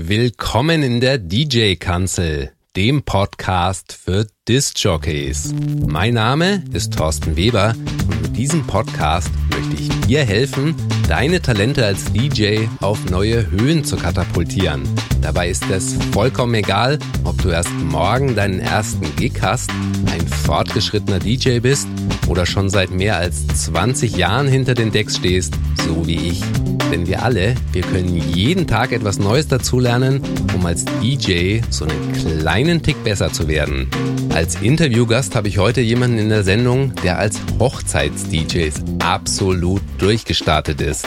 Willkommen in der DJ-Kanzel, dem Podcast für Disc-Jockeys. Mein Name ist Thorsten Weber und mit diesem Podcast möchte ich dir helfen, deine Talente als DJ auf neue Höhen zu katapultieren. Dabei ist es vollkommen egal, ob du erst morgen deinen ersten Gig hast, ein fortgeschrittener DJ bist oder schon seit mehr als 20 Jahren hinter den Decks stehst, so wie ich. Denn wir alle, wir können jeden Tag etwas Neues dazulernen, um als DJ so einen kleinen Tick besser zu werden. Als Interviewgast habe ich heute jemanden in der Sendung, der als Hochzeits-DJ absolut durchgestartet ist.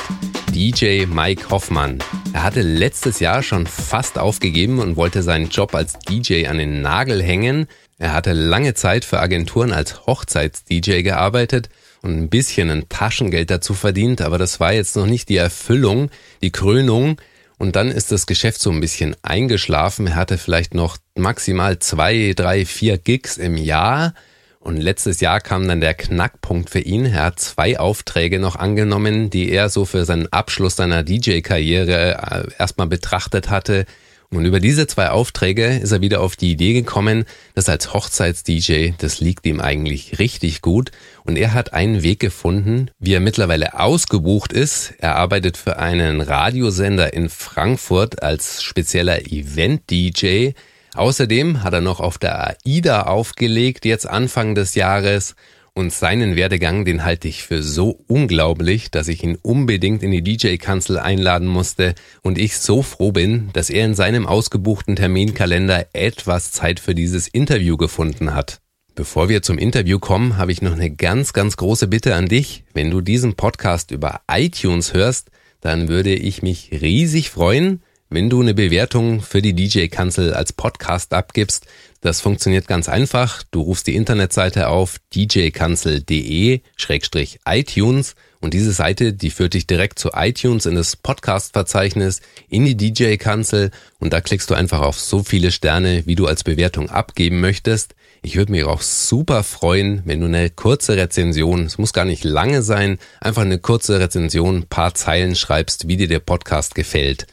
DJ Mike Hoffmann. Er hatte letztes Jahr schon fast aufgegeben und wollte seinen Job als DJ an den Nagel hängen. Er hatte lange Zeit für Agenturen als Hochzeits-DJ gearbeitet und ein bisschen ein Taschengeld dazu verdient, aber das war jetzt noch nicht die Erfüllung, die Krönung. Und dann ist das Geschäft so ein bisschen eingeschlafen. Er hatte vielleicht noch maximal zwei, drei, vier Gigs im Jahr. Und letztes Jahr kam dann der Knackpunkt für ihn. Er hat zwei Aufträge noch angenommen, die er so für seinen Abschluss seiner DJ-Karriere äh, erstmal betrachtet hatte. Und über diese zwei Aufträge ist er wieder auf die Idee gekommen, dass als Hochzeits-DJ, das liegt ihm eigentlich richtig gut. Und er hat einen Weg gefunden, wie er mittlerweile ausgebucht ist. Er arbeitet für einen Radiosender in Frankfurt als spezieller Event-DJ. Außerdem hat er noch auf der AIDA aufgelegt, jetzt Anfang des Jahres. Und seinen Werdegang, den halte ich für so unglaublich, dass ich ihn unbedingt in die DJ-Kanzel einladen musste und ich so froh bin, dass er in seinem ausgebuchten Terminkalender etwas Zeit für dieses Interview gefunden hat. Bevor wir zum Interview kommen, habe ich noch eine ganz, ganz große Bitte an dich. Wenn du diesen Podcast über iTunes hörst, dann würde ich mich riesig freuen, wenn du eine Bewertung für die DJ-Kanzel als Podcast abgibst. Das funktioniert ganz einfach. Du rufst die Internetseite auf djkanzel.de-iTunes und diese Seite, die führt dich direkt zu iTunes in das Podcast-Verzeichnis, in die DJ-Kanzel und da klickst du einfach auf so viele Sterne, wie du als Bewertung abgeben möchtest. Ich würde mich auch super freuen, wenn du eine kurze Rezension, es muss gar nicht lange sein, einfach eine kurze Rezension, paar Zeilen schreibst, wie dir der Podcast gefällt.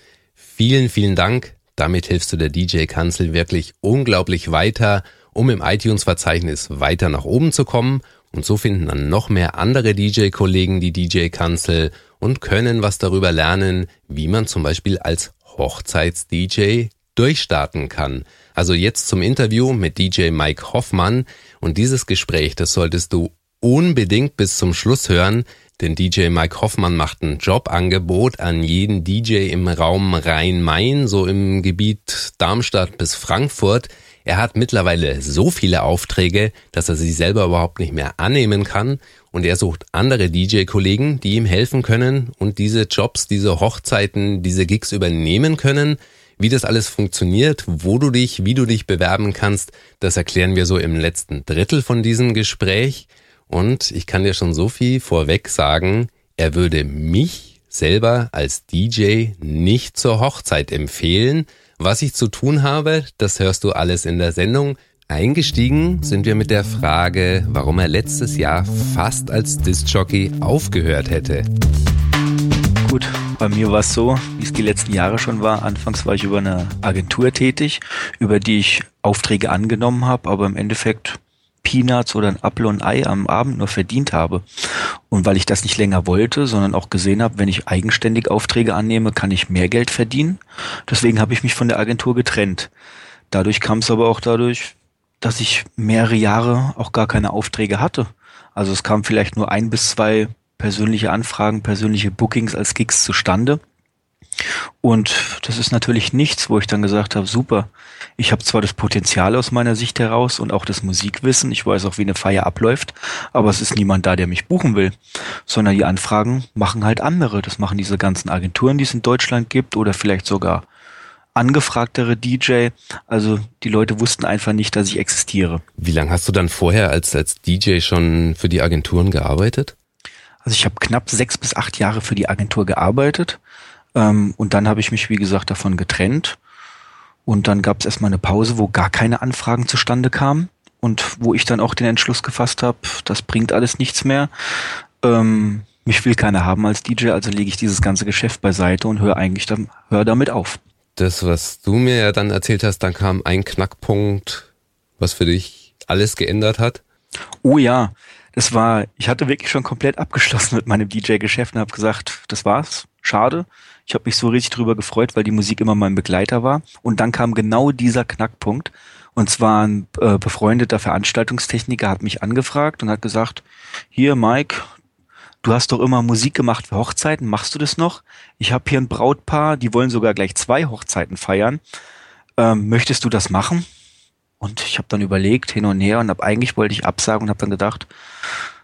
Vielen, vielen Dank. Damit hilfst du der DJ-Kanzel wirklich unglaublich weiter, um im iTunes-Verzeichnis weiter nach oben zu kommen. Und so finden dann noch mehr andere DJ-Kollegen die DJ-Kanzel und können was darüber lernen, wie man zum Beispiel als Hochzeits-DJ durchstarten kann. Also jetzt zum Interview mit DJ Mike Hoffmann. Und dieses Gespräch, das solltest du unbedingt bis zum Schluss hören, denn DJ Mike Hoffmann macht ein Jobangebot an jeden DJ im Raum Rhein-Main, so im Gebiet Darmstadt bis Frankfurt. Er hat mittlerweile so viele Aufträge, dass er sie selber überhaupt nicht mehr annehmen kann und er sucht andere DJ-Kollegen, die ihm helfen können und diese Jobs, diese Hochzeiten, diese Gigs übernehmen können. Wie das alles funktioniert, wo du dich, wie du dich bewerben kannst, das erklären wir so im letzten Drittel von diesem Gespräch. Und ich kann dir schon so viel vorweg sagen, er würde mich selber als DJ nicht zur Hochzeit empfehlen. Was ich zu tun habe, das hörst du alles in der Sendung. Eingestiegen sind wir mit der Frage, warum er letztes Jahr fast als Disc-Jockey aufgehört hätte. Gut, bei mir war es so, wie es die letzten Jahre schon war. Anfangs war ich über eine Agentur tätig, über die ich Aufträge angenommen habe, aber im Endeffekt Peanuts oder ein Apfel und Ei am Abend nur verdient habe. Und weil ich das nicht länger wollte, sondern auch gesehen habe, wenn ich eigenständig Aufträge annehme, kann ich mehr Geld verdienen. Deswegen habe ich mich von der Agentur getrennt. Dadurch kam es aber auch dadurch, dass ich mehrere Jahre auch gar keine Aufträge hatte. Also es kam vielleicht nur ein bis zwei persönliche Anfragen, persönliche Bookings als Gigs zustande. Und das ist natürlich nichts, wo ich dann gesagt habe, super, ich habe zwar das Potenzial aus meiner Sicht heraus und auch das Musikwissen, ich weiß auch, wie eine Feier abläuft, aber es ist niemand da, der mich buchen will, sondern die Anfragen machen halt andere. Das machen diese ganzen Agenturen, die es in Deutschland gibt oder vielleicht sogar angefragtere DJ. Also die Leute wussten einfach nicht, dass ich existiere. Wie lange hast du dann vorher als, als DJ schon für die Agenturen gearbeitet? Also ich habe knapp sechs bis acht Jahre für die Agentur gearbeitet ähm, und dann habe ich mich, wie gesagt, davon getrennt. Und dann gab es erstmal eine Pause, wo gar keine Anfragen zustande kamen und wo ich dann auch den Entschluss gefasst habe, das bringt alles nichts mehr. Ähm, mich will keiner haben als DJ, also lege ich dieses ganze Geschäft beiseite und höre eigentlich dann, hör damit auf. das, was du mir ja dann erzählt hast, dann kam ein Knackpunkt, was für dich alles geändert hat. Oh ja, das war, ich hatte wirklich schon komplett abgeschlossen mit meinem DJ-Geschäft und habe gesagt, das war's, schade. Ich habe mich so richtig drüber gefreut, weil die Musik immer mein Begleiter war. Und dann kam genau dieser Knackpunkt. Und zwar ein äh, befreundeter Veranstaltungstechniker hat mich angefragt und hat gesagt, hier Mike, du hast doch immer Musik gemacht für Hochzeiten, machst du das noch? Ich habe hier ein Brautpaar, die wollen sogar gleich zwei Hochzeiten feiern. Ähm, möchtest du das machen? Und ich habe dann überlegt, hin und her, und hab, eigentlich wollte ich absagen und habe dann gedacht,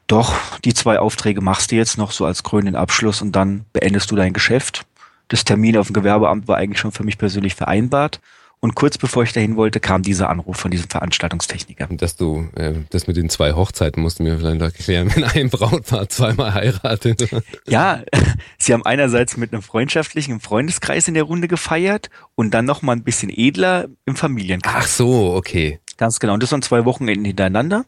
doch, die zwei Aufträge machst du jetzt noch so als krönenden Abschluss und dann beendest du dein Geschäft. Das Termin auf dem Gewerbeamt war eigentlich schon für mich persönlich vereinbart. Und kurz bevor ich dahin wollte, kam dieser Anruf von diesem Veranstaltungstechniker. Dass du, äh, das mit den zwei Hochzeiten musst du mir vielleicht erklären, wenn ein Brautpaar zweimal heiratet. Ja, sie haben einerseits mit einem freundschaftlichen Freundeskreis in der Runde gefeiert und dann noch mal ein bisschen edler im Familienkreis. Ach so, okay. Ganz genau. Und das waren zwei Wochenenden hintereinander.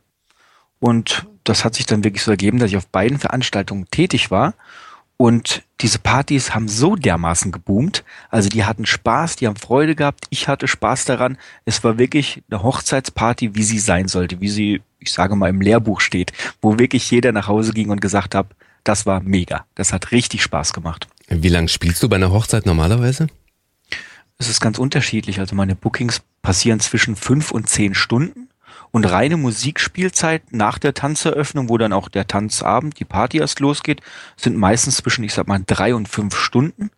Und das hat sich dann wirklich so ergeben, dass ich auf beiden Veranstaltungen tätig war. Und diese Partys haben so dermaßen geboomt. Also die hatten Spaß, die haben Freude gehabt. Ich hatte Spaß daran. Es war wirklich eine Hochzeitsparty, wie sie sein sollte, wie sie, ich sage mal, im Lehrbuch steht, wo wirklich jeder nach Hause ging und gesagt hat, das war mega. Das hat richtig Spaß gemacht. Wie lange spielst du bei einer Hochzeit normalerweise? Es ist ganz unterschiedlich. Also meine Bookings passieren zwischen fünf und zehn Stunden. Und reine Musikspielzeit nach der Tanzeröffnung, wo dann auch der Tanzabend, die Party erst losgeht, sind meistens zwischen, ich sag mal, drei und fünf Stunden.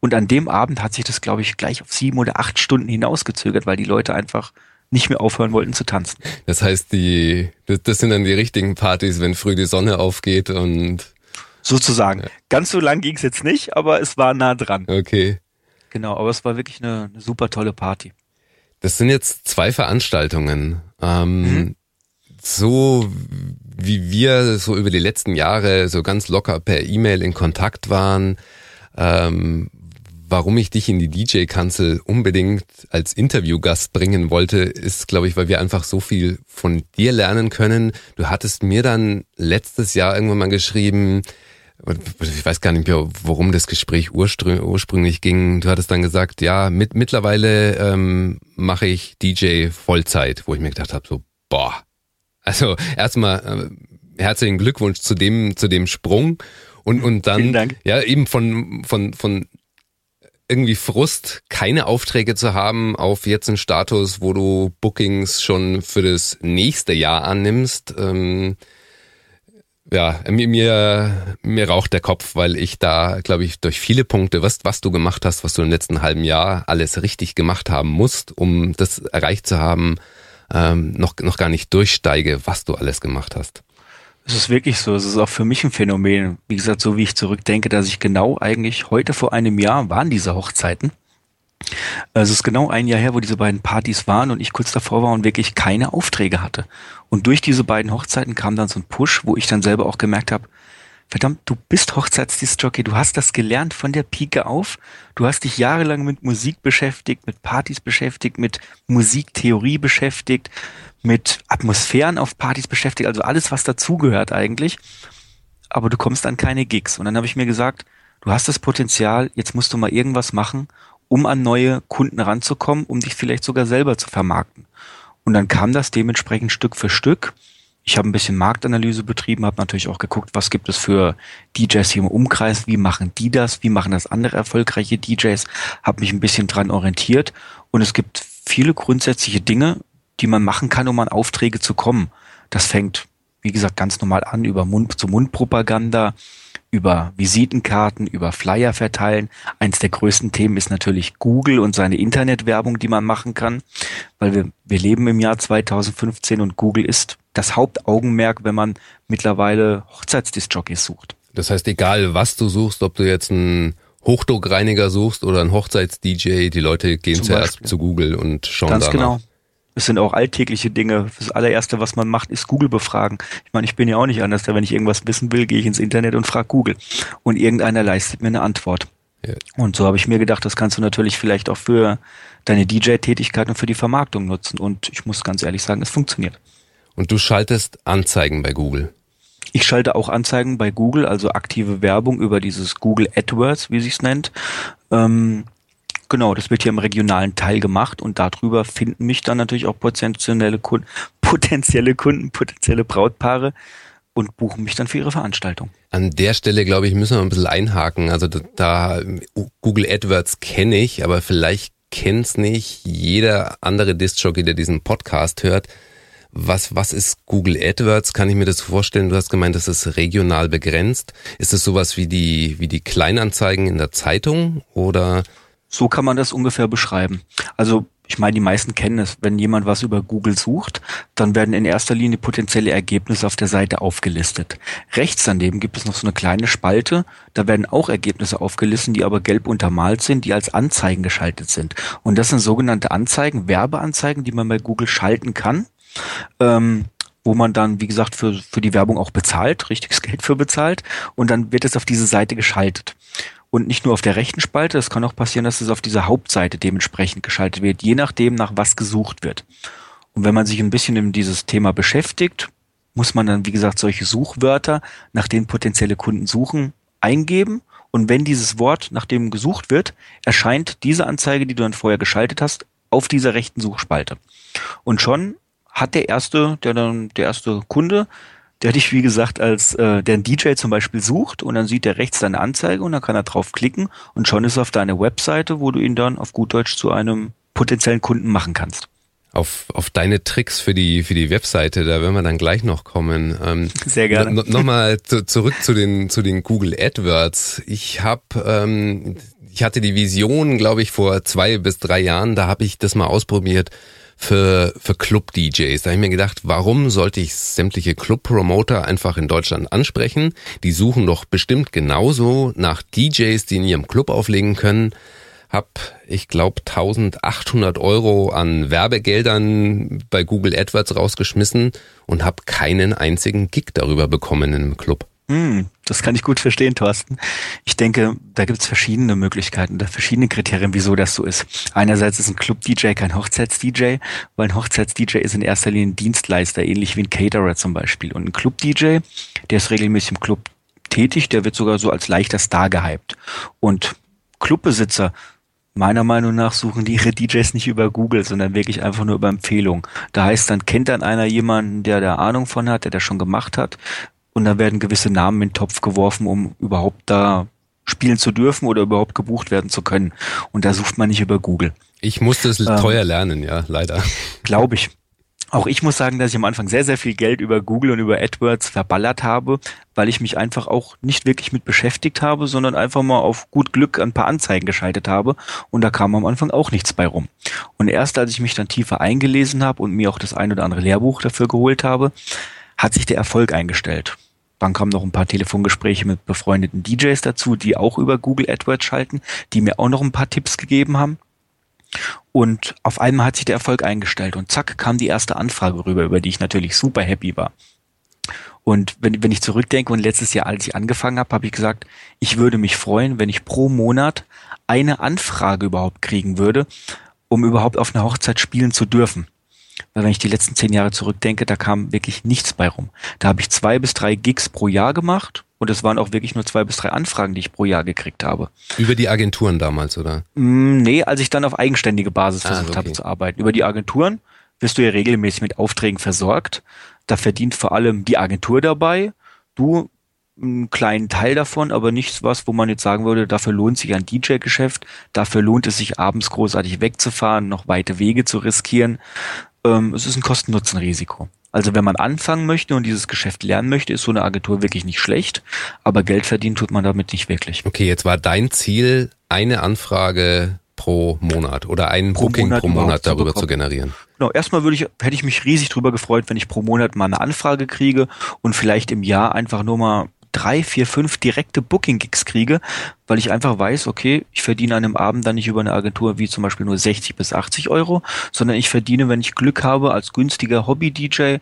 Und an dem Abend hat sich das, glaube ich, gleich auf sieben oder acht Stunden hinausgezögert, weil die Leute einfach nicht mehr aufhören wollten zu tanzen. Das heißt, die, das, sind dann die richtigen Partys, wenn früh die Sonne aufgeht und sozusagen. Ja. Ganz so lang ging's jetzt nicht, aber es war nah dran. Okay. Genau, aber es war wirklich eine, eine super tolle Party. Das sind jetzt zwei Veranstaltungen. Ähm, mhm. So wie wir so über die letzten Jahre so ganz locker per E-Mail in Kontakt waren, ähm, warum ich dich in die DJ-Kanzel unbedingt als Interviewgast bringen wollte, ist, glaube ich, weil wir einfach so viel von dir lernen können. Du hattest mir dann letztes Jahr irgendwann mal geschrieben, ich weiß gar nicht mehr, worum das Gespräch ursprünglich ging. Du hattest dann gesagt, ja, mit, mittlerweile ähm, mache ich DJ Vollzeit, wo ich mir gedacht habe, so, boah. Also erstmal äh, herzlichen Glückwunsch zu dem, zu dem Sprung. Und, und dann, ja, eben von, von, von irgendwie Frust, keine Aufträge zu haben, auf jetzt einen Status, wo du Bookings schon für das nächste Jahr annimmst. Ähm, ja, mir, mir, mir raucht der Kopf, weil ich da, glaube ich, durch viele Punkte, was, was du gemacht hast, was du im letzten halben Jahr alles richtig gemacht haben musst, um das erreicht zu haben, ähm, noch, noch gar nicht durchsteige, was du alles gemacht hast. Es ist wirklich so. Es ist auch für mich ein Phänomen. Wie gesagt, so wie ich zurückdenke, dass ich genau eigentlich heute vor einem Jahr waren diese Hochzeiten. Also es ist genau ein Jahr her, wo diese beiden Partys waren und ich kurz davor war und wirklich keine Aufträge hatte. Und durch diese beiden Hochzeiten kam dann so ein Push, wo ich dann selber auch gemerkt habe, verdammt, du bist Hochzeitsdiskjockey, du hast das gelernt von der Pike auf, du hast dich jahrelang mit Musik beschäftigt, mit Partys beschäftigt, mit Musiktheorie beschäftigt, mit Atmosphären auf Partys beschäftigt, also alles, was dazugehört eigentlich. Aber du kommst an keine Gigs. Und dann habe ich mir gesagt, du hast das Potenzial, jetzt musst du mal irgendwas machen, um an neue Kunden ranzukommen, um dich vielleicht sogar selber zu vermarkten. Und dann kam das dementsprechend Stück für Stück. Ich habe ein bisschen Marktanalyse betrieben, habe natürlich auch geguckt, was gibt es für DJs hier im Umkreis, wie machen die das, wie machen das andere erfolgreiche DJs, habe mich ein bisschen dran orientiert und es gibt viele grundsätzliche Dinge, die man machen kann, um an Aufträge zu kommen. Das fängt, wie gesagt, ganz normal an über Mund-zu-Mund-Propaganda, über Visitenkarten, über Flyer verteilen. Eins der größten Themen ist natürlich Google und seine Internetwerbung, die man machen kann, weil wir, wir leben im Jahr 2015 und Google ist das Hauptaugenmerk, wenn man mittlerweile Hochzeitsdiskjockeys sucht. Das heißt, egal was du suchst, ob du jetzt einen Hochdruckreiniger suchst oder einen Hochzeits-DJ, die Leute gehen Zum zuerst Beispiel. zu Google und schauen Ganz danach. genau. Es sind auch alltägliche Dinge. Das allererste, was man macht, ist Google befragen. Ich meine, ich bin ja auch nicht anders. Wenn ich irgendwas wissen will, gehe ich ins Internet und frage Google. Und irgendeiner leistet mir eine Antwort. Ja. Und so habe ich mir gedacht, das kannst du natürlich vielleicht auch für deine DJ-Tätigkeit und für die Vermarktung nutzen. Und ich muss ganz ehrlich sagen, es funktioniert. Und du schaltest Anzeigen bei Google. Ich schalte auch Anzeigen bei Google, also aktive Werbung über dieses Google AdWords, wie sich's nennt. Ähm, Genau, das wird hier im regionalen Teil gemacht und darüber finden mich dann natürlich auch potenzielle Kunden, potenzielle Kunden, potenzielle Brautpaare und buchen mich dann für ihre Veranstaltung. An der Stelle, glaube ich, müssen wir ein bisschen einhaken. Also da, Google AdWords kenne ich, aber vielleicht kennt's nicht jeder andere Disc-Jockey, der diesen Podcast hört. Was, was ist Google AdWords? Kann ich mir das vorstellen? Du hast gemeint, das ist regional begrenzt. Ist es sowas wie die, wie die Kleinanzeigen in der Zeitung oder? So kann man das ungefähr beschreiben. Also ich meine, die meisten kennen es. Wenn jemand was über Google sucht, dann werden in erster Linie potenzielle Ergebnisse auf der Seite aufgelistet. Rechts daneben gibt es noch so eine kleine Spalte. Da werden auch Ergebnisse aufgelistet, die aber gelb untermalt sind, die als Anzeigen geschaltet sind. Und das sind sogenannte Anzeigen, Werbeanzeigen, die man bei Google schalten kann. Ähm, wo man dann, wie gesagt, für, für die Werbung auch bezahlt, richtiges Geld für bezahlt. Und dann wird es auf diese Seite geschaltet und nicht nur auf der rechten Spalte, es kann auch passieren, dass es auf dieser Hauptseite dementsprechend geschaltet wird, je nachdem, nach was gesucht wird. Und wenn man sich ein bisschen in dieses Thema beschäftigt, muss man dann, wie gesagt, solche Suchwörter, nach denen potenzielle Kunden suchen, eingeben. Und wenn dieses Wort, nach dem gesucht wird, erscheint diese Anzeige, die du dann vorher geschaltet hast, auf dieser rechten Suchspalte. Und schon hat der erste, der dann, der erste Kunde der dich, wie gesagt, als äh, der ein DJ zum Beispiel sucht und dann sieht er rechts deine Anzeige und dann kann er drauf klicken und schon ist er auf deine Webseite, wo du ihn dann auf gut Deutsch zu einem potenziellen Kunden machen kannst. Auf, auf deine Tricks für die für die Webseite, da werden wir dann gleich noch kommen. Ähm, Sehr gerne. Nochmal zu, zurück zu den zu den Google AdWords. Ich habe ähm, ich hatte die Vision, glaube ich, vor zwei bis drei Jahren. Da habe ich das mal ausprobiert für, für Club-DJs. Da habe ich mir gedacht, warum sollte ich sämtliche Club-Promoter einfach in Deutschland ansprechen? Die suchen doch bestimmt genauso nach DJs, die in ihrem Club auflegen können. Hab, ich glaube, 1800 Euro an Werbegeldern bei Google AdWords rausgeschmissen und habe keinen einzigen Gig darüber bekommen im Club. Hm, das kann ich gut verstehen, Thorsten. Ich denke, da gibt es verschiedene Möglichkeiten, da verschiedene Kriterien, wieso das so ist. Einerseits ist ein Club-DJ kein Hochzeits-DJ, weil ein Hochzeits-DJ ist in erster Linie ein Dienstleister, ähnlich wie ein Caterer zum Beispiel. Und ein Club-DJ, der ist regelmäßig im Club tätig, der wird sogar so als leichter Star gehypt. Und Clubbesitzer, meiner Meinung nach suchen die ihre DJs nicht über Google, sondern wirklich einfach nur über Empfehlung. Da heißt dann, kennt dann einer jemanden, der da Ahnung von hat, der das schon gemacht hat, und da werden gewisse Namen in den Topf geworfen, um überhaupt da spielen zu dürfen oder überhaupt gebucht werden zu können. Und da sucht man nicht über Google. Ich musste es ähm, teuer lernen, ja, leider. Glaube ich. Auch ich muss sagen, dass ich am Anfang sehr, sehr viel Geld über Google und über AdWords verballert habe, weil ich mich einfach auch nicht wirklich mit beschäftigt habe, sondern einfach mal auf gut Glück ein paar Anzeigen geschaltet habe und da kam am Anfang auch nichts bei rum. Und erst als ich mich dann tiefer eingelesen habe und mir auch das ein oder andere Lehrbuch dafür geholt habe, hat sich der Erfolg eingestellt. Dann kamen noch ein paar Telefongespräche mit befreundeten DJs dazu, die auch über Google AdWords schalten, die mir auch noch ein paar Tipps gegeben haben. Und auf einmal hat sich der Erfolg eingestellt und zack kam die erste Anfrage rüber, über die ich natürlich super happy war. Und wenn, wenn ich zurückdenke und letztes Jahr, als ich angefangen habe, habe ich gesagt, ich würde mich freuen, wenn ich pro Monat eine Anfrage überhaupt kriegen würde, um überhaupt auf einer Hochzeit spielen zu dürfen. Weil wenn ich die letzten zehn Jahre zurückdenke, da kam wirklich nichts bei rum. Da habe ich zwei bis drei Gigs pro Jahr gemacht und es waren auch wirklich nur zwei bis drei Anfragen, die ich pro Jahr gekriegt habe. Über die Agenturen damals, oder? Mm, nee, als ich dann auf eigenständige Basis ah, versucht okay. habe zu arbeiten. Über die Agenturen wirst du ja regelmäßig mit Aufträgen versorgt. Da verdient vor allem die Agentur dabei. Du einen kleinen Teil davon, aber nichts was, wo man jetzt sagen würde, dafür lohnt sich ein DJ-Geschäft, dafür lohnt es sich abends großartig wegzufahren, noch weite Wege zu riskieren ähm, es ist ein Kosten-Nutzen-Risiko. Also wenn man anfangen möchte und dieses Geschäft lernen möchte, ist so eine Agentur wirklich nicht schlecht, aber Geld verdienen tut man damit nicht wirklich. Okay, jetzt war dein Ziel, eine Anfrage pro Monat oder ein pro Booking Monat pro Monat darüber zu, zu generieren. Genau, erstmal würde ich, hätte ich mich riesig drüber gefreut, wenn ich pro Monat mal eine Anfrage kriege und vielleicht im Jahr einfach nur mal drei, vier, fünf direkte Booking-Gigs kriege, weil ich einfach weiß, okay, ich verdiene an einem Abend dann nicht über eine Agentur wie zum Beispiel nur 60 bis 80 Euro, sondern ich verdiene, wenn ich Glück habe, als günstiger Hobby-DJ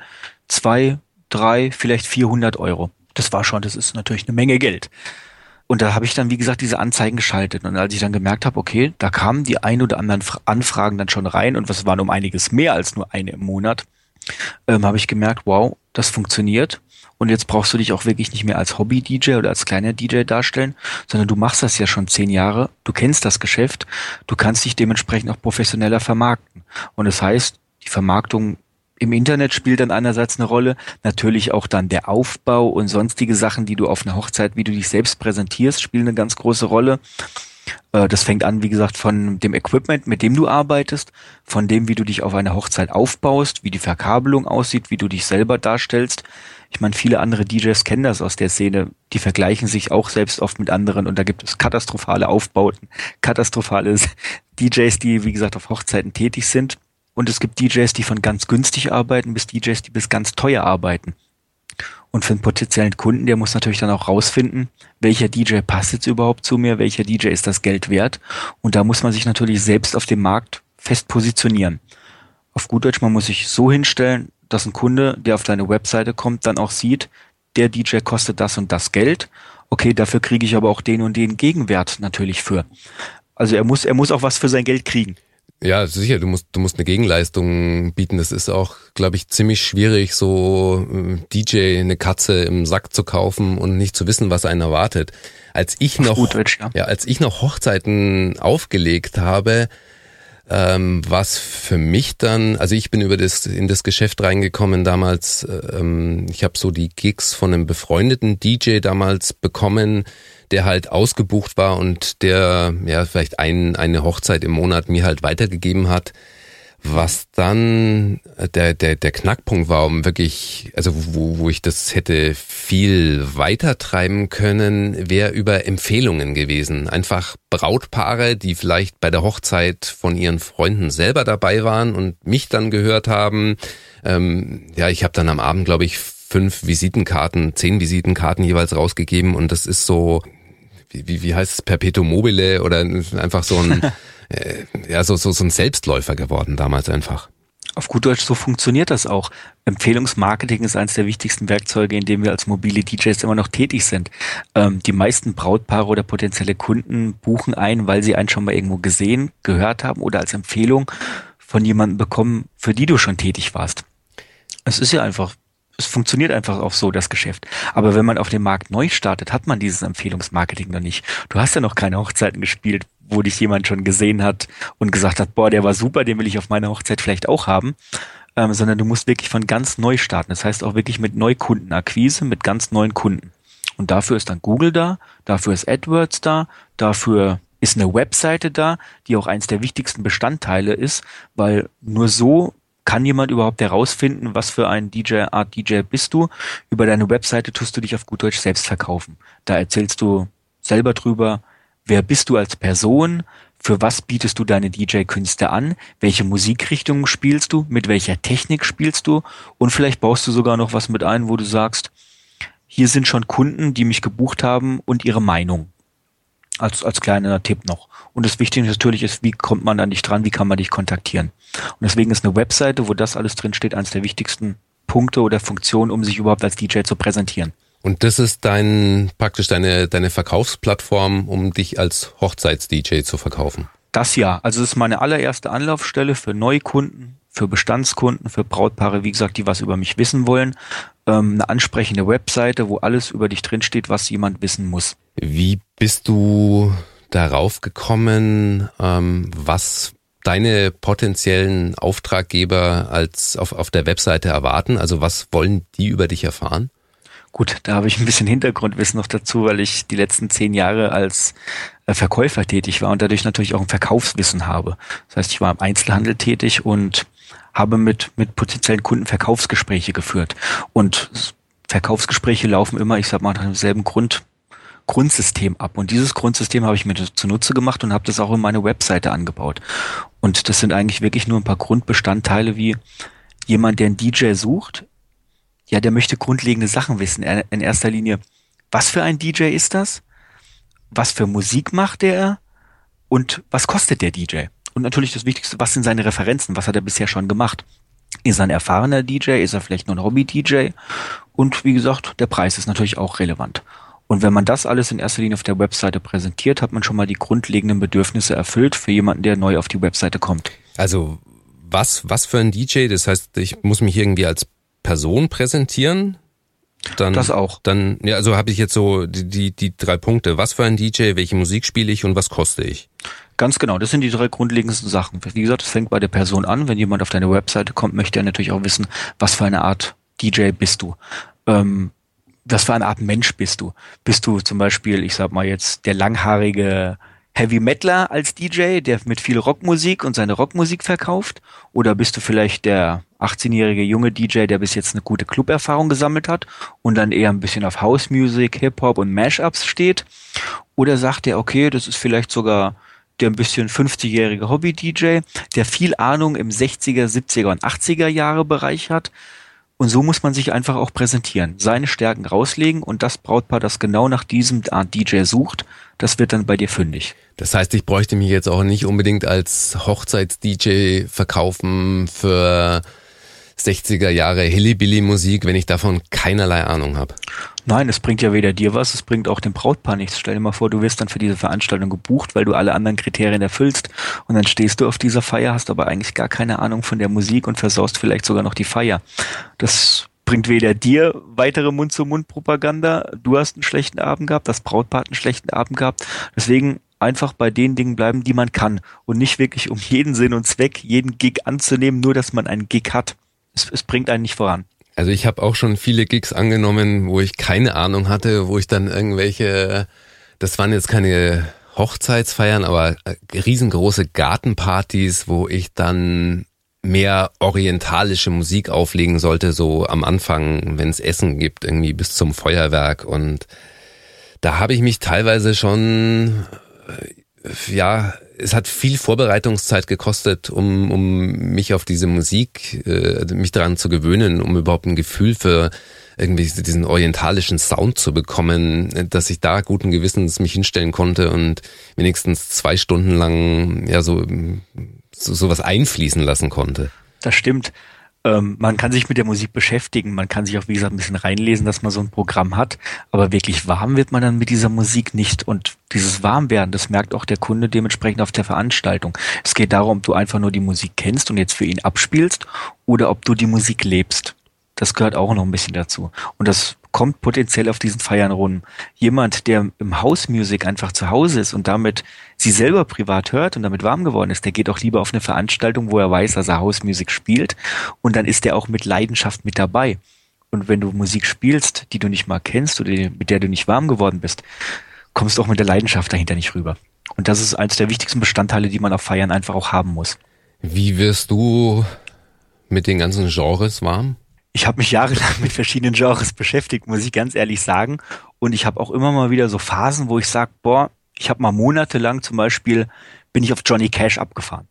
zwei, drei, vielleicht 400 Euro. Das war schon, das ist natürlich eine Menge Geld. Und da habe ich dann, wie gesagt, diese Anzeigen geschaltet. Und als ich dann gemerkt habe, okay, da kamen die ein oder anderen Anfragen dann schon rein und was waren um einiges mehr als nur eine im Monat, ähm, habe ich gemerkt, wow, das funktioniert. Und jetzt brauchst du dich auch wirklich nicht mehr als Hobby-DJ oder als kleiner DJ darstellen, sondern du machst das ja schon zehn Jahre, du kennst das Geschäft, du kannst dich dementsprechend auch professioneller vermarkten. Und das heißt, die Vermarktung im Internet spielt dann einerseits eine Rolle, natürlich auch dann der Aufbau und sonstige Sachen, die du auf einer Hochzeit, wie du dich selbst präsentierst, spielen eine ganz große Rolle. Äh, das fängt an, wie gesagt, von dem Equipment, mit dem du arbeitest, von dem, wie du dich auf einer Hochzeit aufbaust, wie die Verkabelung aussieht, wie du dich selber darstellst. Ich meine, viele andere DJs kennen das aus der Szene. Die vergleichen sich auch selbst oft mit anderen und da gibt es katastrophale Aufbauten, katastrophale DJs, die, wie gesagt, auf Hochzeiten tätig sind. Und es gibt DJs, die von ganz günstig arbeiten, bis DJs, die bis ganz teuer arbeiten. Und für einen potenziellen Kunden, der muss natürlich dann auch rausfinden, welcher DJ passt jetzt überhaupt zu mir, welcher DJ ist das Geld wert. Und da muss man sich natürlich selbst auf dem Markt fest positionieren. Auf gut Deutsch, man muss sich so hinstellen, dass ein Kunde, der auf deine Webseite kommt, dann auch sieht, der DJ kostet das und das Geld. Okay, dafür kriege ich aber auch den und den Gegenwert natürlich für. Also er muss, er muss auch was für sein Geld kriegen. Ja, sicher, du musst, du musst eine Gegenleistung bieten. Das ist auch, glaube ich, ziemlich schwierig, so äh, DJ eine Katze im Sack zu kaufen und nicht zu wissen, was einen erwartet. Als ich noch, Deutsch, ja. ja, als ich noch Hochzeiten aufgelegt habe, ähm, was für mich dann, also ich bin über das in das Geschäft reingekommen damals. Ähm, ich habe so die Gigs von einem befreundeten DJ damals bekommen, der halt ausgebucht war und der ja vielleicht ein, eine Hochzeit im Monat mir halt weitergegeben hat. Was dann der, der, der Knackpunkt war, um wirklich, also wo, wo ich das hätte viel weiter treiben können, wäre über Empfehlungen gewesen. Einfach Brautpaare, die vielleicht bei der Hochzeit von ihren Freunden selber dabei waren und mich dann gehört haben. Ähm, ja, ich habe dann am Abend, glaube ich, fünf Visitenkarten, zehn Visitenkarten jeweils rausgegeben und das ist so, wie, wie heißt es, Perpetuum mobile oder einfach so ein, äh, ja, so, so, so ein Selbstläufer geworden damals einfach. Auf gut Deutsch, so funktioniert das auch. Empfehlungsmarketing ist eines der wichtigsten Werkzeuge, in dem wir als mobile DJs immer noch tätig sind. Ähm, die meisten Brautpaare oder potenzielle Kunden buchen ein, weil sie einen schon mal irgendwo gesehen, gehört haben oder als Empfehlung von jemandem bekommen, für die du schon tätig warst. Es ist ja einfach es funktioniert einfach auch so, das Geschäft. Aber wenn man auf dem Markt neu startet, hat man dieses Empfehlungsmarketing noch nicht. Du hast ja noch keine Hochzeiten gespielt, wo dich jemand schon gesehen hat und gesagt hat, boah, der war super, den will ich auf meiner Hochzeit vielleicht auch haben. Ähm, sondern du musst wirklich von ganz neu starten. Das heißt auch wirklich mit Neukundenakquise, mit ganz neuen Kunden. Und dafür ist dann Google da, dafür ist AdWords da, dafür ist eine Webseite da, die auch eins der wichtigsten Bestandteile ist, weil nur so kann jemand überhaupt herausfinden, was für ein DJ, Art DJ bist du? Über deine Webseite tust du dich auf gut Deutsch selbst verkaufen. Da erzählst du selber drüber, wer bist du als Person, für was bietest du deine DJ-Künste an, welche Musikrichtungen spielst du, mit welcher Technik spielst du? Und vielleicht baust du sogar noch was mit ein, wo du sagst, hier sind schon Kunden, die mich gebucht haben und ihre Meinung als, als kleiner Tipp noch. Und das Wichtige natürlich ist, wie kommt man an dich dran, wie kann man dich kontaktieren. Und deswegen ist eine Webseite, wo das alles drin steht, eines der wichtigsten Punkte oder Funktionen, um sich überhaupt als DJ zu präsentieren. Und das ist dein, praktisch deine, deine Verkaufsplattform, um dich als Hochzeits-DJ zu verkaufen. Das ja. Also es ist meine allererste Anlaufstelle für Neukunden, für Bestandskunden, für Brautpaare, wie gesagt, die was über mich wissen wollen. Ähm, eine ansprechende Webseite, wo alles über dich drinsteht, was jemand wissen muss. Wie bist du darauf gekommen, ähm, was deine potenziellen Auftraggeber als auf, auf der Webseite erwarten? Also was wollen die über dich erfahren? Gut, da habe ich ein bisschen Hintergrundwissen noch dazu, weil ich die letzten zehn Jahre als äh, Verkäufer tätig war und dadurch natürlich auch ein Verkaufswissen habe. Das heißt, ich war im Einzelhandel tätig und habe mit, mit potenziellen Kunden Verkaufsgespräche geführt. Und Verkaufsgespräche laufen immer, ich sag mal, nach demselben Grund, Grundsystem ab. Und dieses Grundsystem habe ich mir zunutze gemacht und habe das auch in meine Webseite angebaut. Und das sind eigentlich wirklich nur ein paar Grundbestandteile wie jemand, der einen DJ sucht. Ja, der möchte grundlegende Sachen wissen. In erster Linie, was für ein DJ ist das? Was für Musik macht der? Und was kostet der DJ? Und natürlich das Wichtigste, was sind seine Referenzen? Was hat er bisher schon gemacht? Ist er ein erfahrener DJ? Ist er vielleicht nur ein Hobby-DJ? Und wie gesagt, der Preis ist natürlich auch relevant. Und wenn man das alles in erster Linie auf der Webseite präsentiert, hat man schon mal die grundlegenden Bedürfnisse erfüllt für jemanden, der neu auf die Webseite kommt. Also was, was für ein DJ? Das heißt, ich muss mich irgendwie als Person präsentieren? Dann, Das auch. Dann, ja, also habe ich jetzt so die, die, die drei Punkte. Was für ein DJ, welche Musik spiele ich und was koste ich? Ganz genau, das sind die drei grundlegendsten Sachen. Wie gesagt, es fängt bei der Person an. Wenn jemand auf deine Webseite kommt, möchte er natürlich auch wissen, was für eine Art DJ bist du. Ähm, was für eine Art Mensch bist du? Bist du zum Beispiel, ich sag mal jetzt, der langhaarige Heavy Metaler als DJ, der mit viel Rockmusik und seine Rockmusik verkauft? Oder bist du vielleicht der 18-jährige junge DJ, der bis jetzt eine gute Club-Erfahrung gesammelt hat und dann eher ein bisschen auf House Music, Hip-Hop und Mashups steht? Oder sagt er, okay, das ist vielleicht sogar der ein bisschen 50-jährige Hobby-DJ, der viel Ahnung im 60er, 70er und 80er Jahre Bereich hat. Und so muss man sich einfach auch präsentieren, seine Stärken rauslegen und das Brautpaar, das genau nach diesem Art DJ sucht, das wird dann bei dir fündig. Das heißt, ich bräuchte mich jetzt auch nicht unbedingt als Hochzeits-DJ verkaufen für 60er Jahre Hillybilly-Musik, wenn ich davon keinerlei Ahnung habe. Nein, es bringt ja weder dir was, es bringt auch dem Brautpaar nichts. Stell dir mal vor, du wirst dann für diese Veranstaltung gebucht, weil du alle anderen Kriterien erfüllst und dann stehst du auf dieser Feier, hast aber eigentlich gar keine Ahnung von der Musik und versaust vielleicht sogar noch die Feier. Das bringt weder dir weitere Mund-zu-Mund-Propaganda, du hast einen schlechten Abend gehabt, das Brautpaar hat einen schlechten Abend gehabt. Deswegen einfach bei den Dingen bleiben, die man kann und nicht wirklich um jeden Sinn und Zweck jeden Gig anzunehmen, nur dass man einen Gig hat. Es, es bringt einen nicht voran. Also ich habe auch schon viele Gigs angenommen, wo ich keine Ahnung hatte, wo ich dann irgendwelche, das waren jetzt keine Hochzeitsfeiern, aber riesengroße Gartenpartys, wo ich dann mehr orientalische Musik auflegen sollte, so am Anfang, wenn es Essen gibt, irgendwie bis zum Feuerwerk. Und da habe ich mich teilweise schon, ja, es hat viel Vorbereitungszeit gekostet, um, um mich auf diese Musik, äh, mich daran zu gewöhnen, um überhaupt ein Gefühl für irgendwie diesen orientalischen Sound zu bekommen, dass ich da guten Gewissens mich hinstellen konnte und wenigstens zwei Stunden lang ja so, so sowas einfließen lassen konnte. Das stimmt. Ähm, man kann sich mit der Musik beschäftigen, man kann sich auch, wie gesagt, ein bisschen reinlesen, dass man so ein Programm hat, aber wirklich warm wird man dann mit dieser Musik nicht. Und dieses Warmwerden, das merkt auch der Kunde dementsprechend auf der Veranstaltung. Es geht darum, ob du einfach nur die Musik kennst und jetzt für ihn abspielst oder ob du die Musik lebst. Das gehört auch noch ein bisschen dazu. Und das kommt potenziell auf diesen Feiern rum. Jemand, der im House Music einfach zu Hause ist und damit sie selber privat hört und damit warm geworden ist, der geht auch lieber auf eine Veranstaltung, wo er weiß, dass er House Music spielt und dann ist er auch mit Leidenschaft mit dabei. Und wenn du Musik spielst, die du nicht mal kennst oder mit der du nicht warm geworden bist, kommst du auch mit der Leidenschaft dahinter nicht rüber. Und das ist eines der wichtigsten Bestandteile, die man auf Feiern einfach auch haben muss. Wie wirst du mit den ganzen Genres warm? ich habe mich jahrelang mit verschiedenen Genres beschäftigt, muss ich ganz ehrlich sagen. Und ich habe auch immer mal wieder so Phasen, wo ich sage, boah, ich habe mal monatelang zum Beispiel, bin ich auf Johnny Cash abgefahren.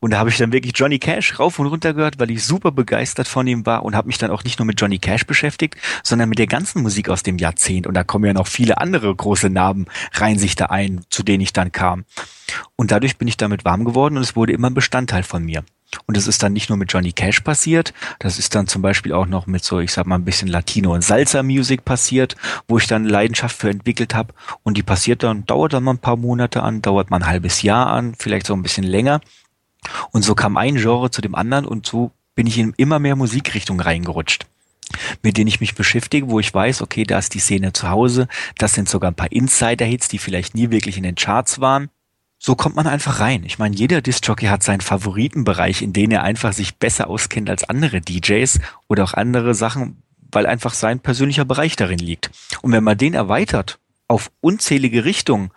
Und da habe ich dann wirklich Johnny Cash rauf und runter gehört, weil ich super begeistert von ihm war und habe mich dann auch nicht nur mit Johnny Cash beschäftigt, sondern mit der ganzen Musik aus dem Jahrzehnt. Und da kommen ja noch viele andere große Namen rein sich da ein, zu denen ich dann kam. Und dadurch bin ich damit warm geworden und es wurde immer ein Bestandteil von mir. Und es ist dann nicht nur mit Johnny Cash passiert, das ist dann zum Beispiel auch noch mit so, ich sag mal, ein bisschen Latino- und Salsa-Music passiert, wo ich dann Leidenschaft für entwickelt habe. Und die passiert dann, dauert dann mal ein paar Monate an, dauert mal ein halbes Jahr an, vielleicht so ein bisschen länger. Und so kam ein Genre zu dem anderen und so bin ich in immer mehr Musikrichtungen reingerutscht mit denen ich mich beschäftige, wo ich weiß, okay, da ist die Szene zu Hause, das sind sogar ein paar Insider-Hits, die vielleicht nie wirklich in den Charts waren so kommt man einfach rein. Ich meine, jeder Disc-Jockey hat seinen Favoritenbereich, in dem er einfach sich besser auskennt als andere DJs oder auch andere Sachen, weil einfach sein persönlicher Bereich darin liegt. Und wenn man den erweitert auf unzählige Richtungen,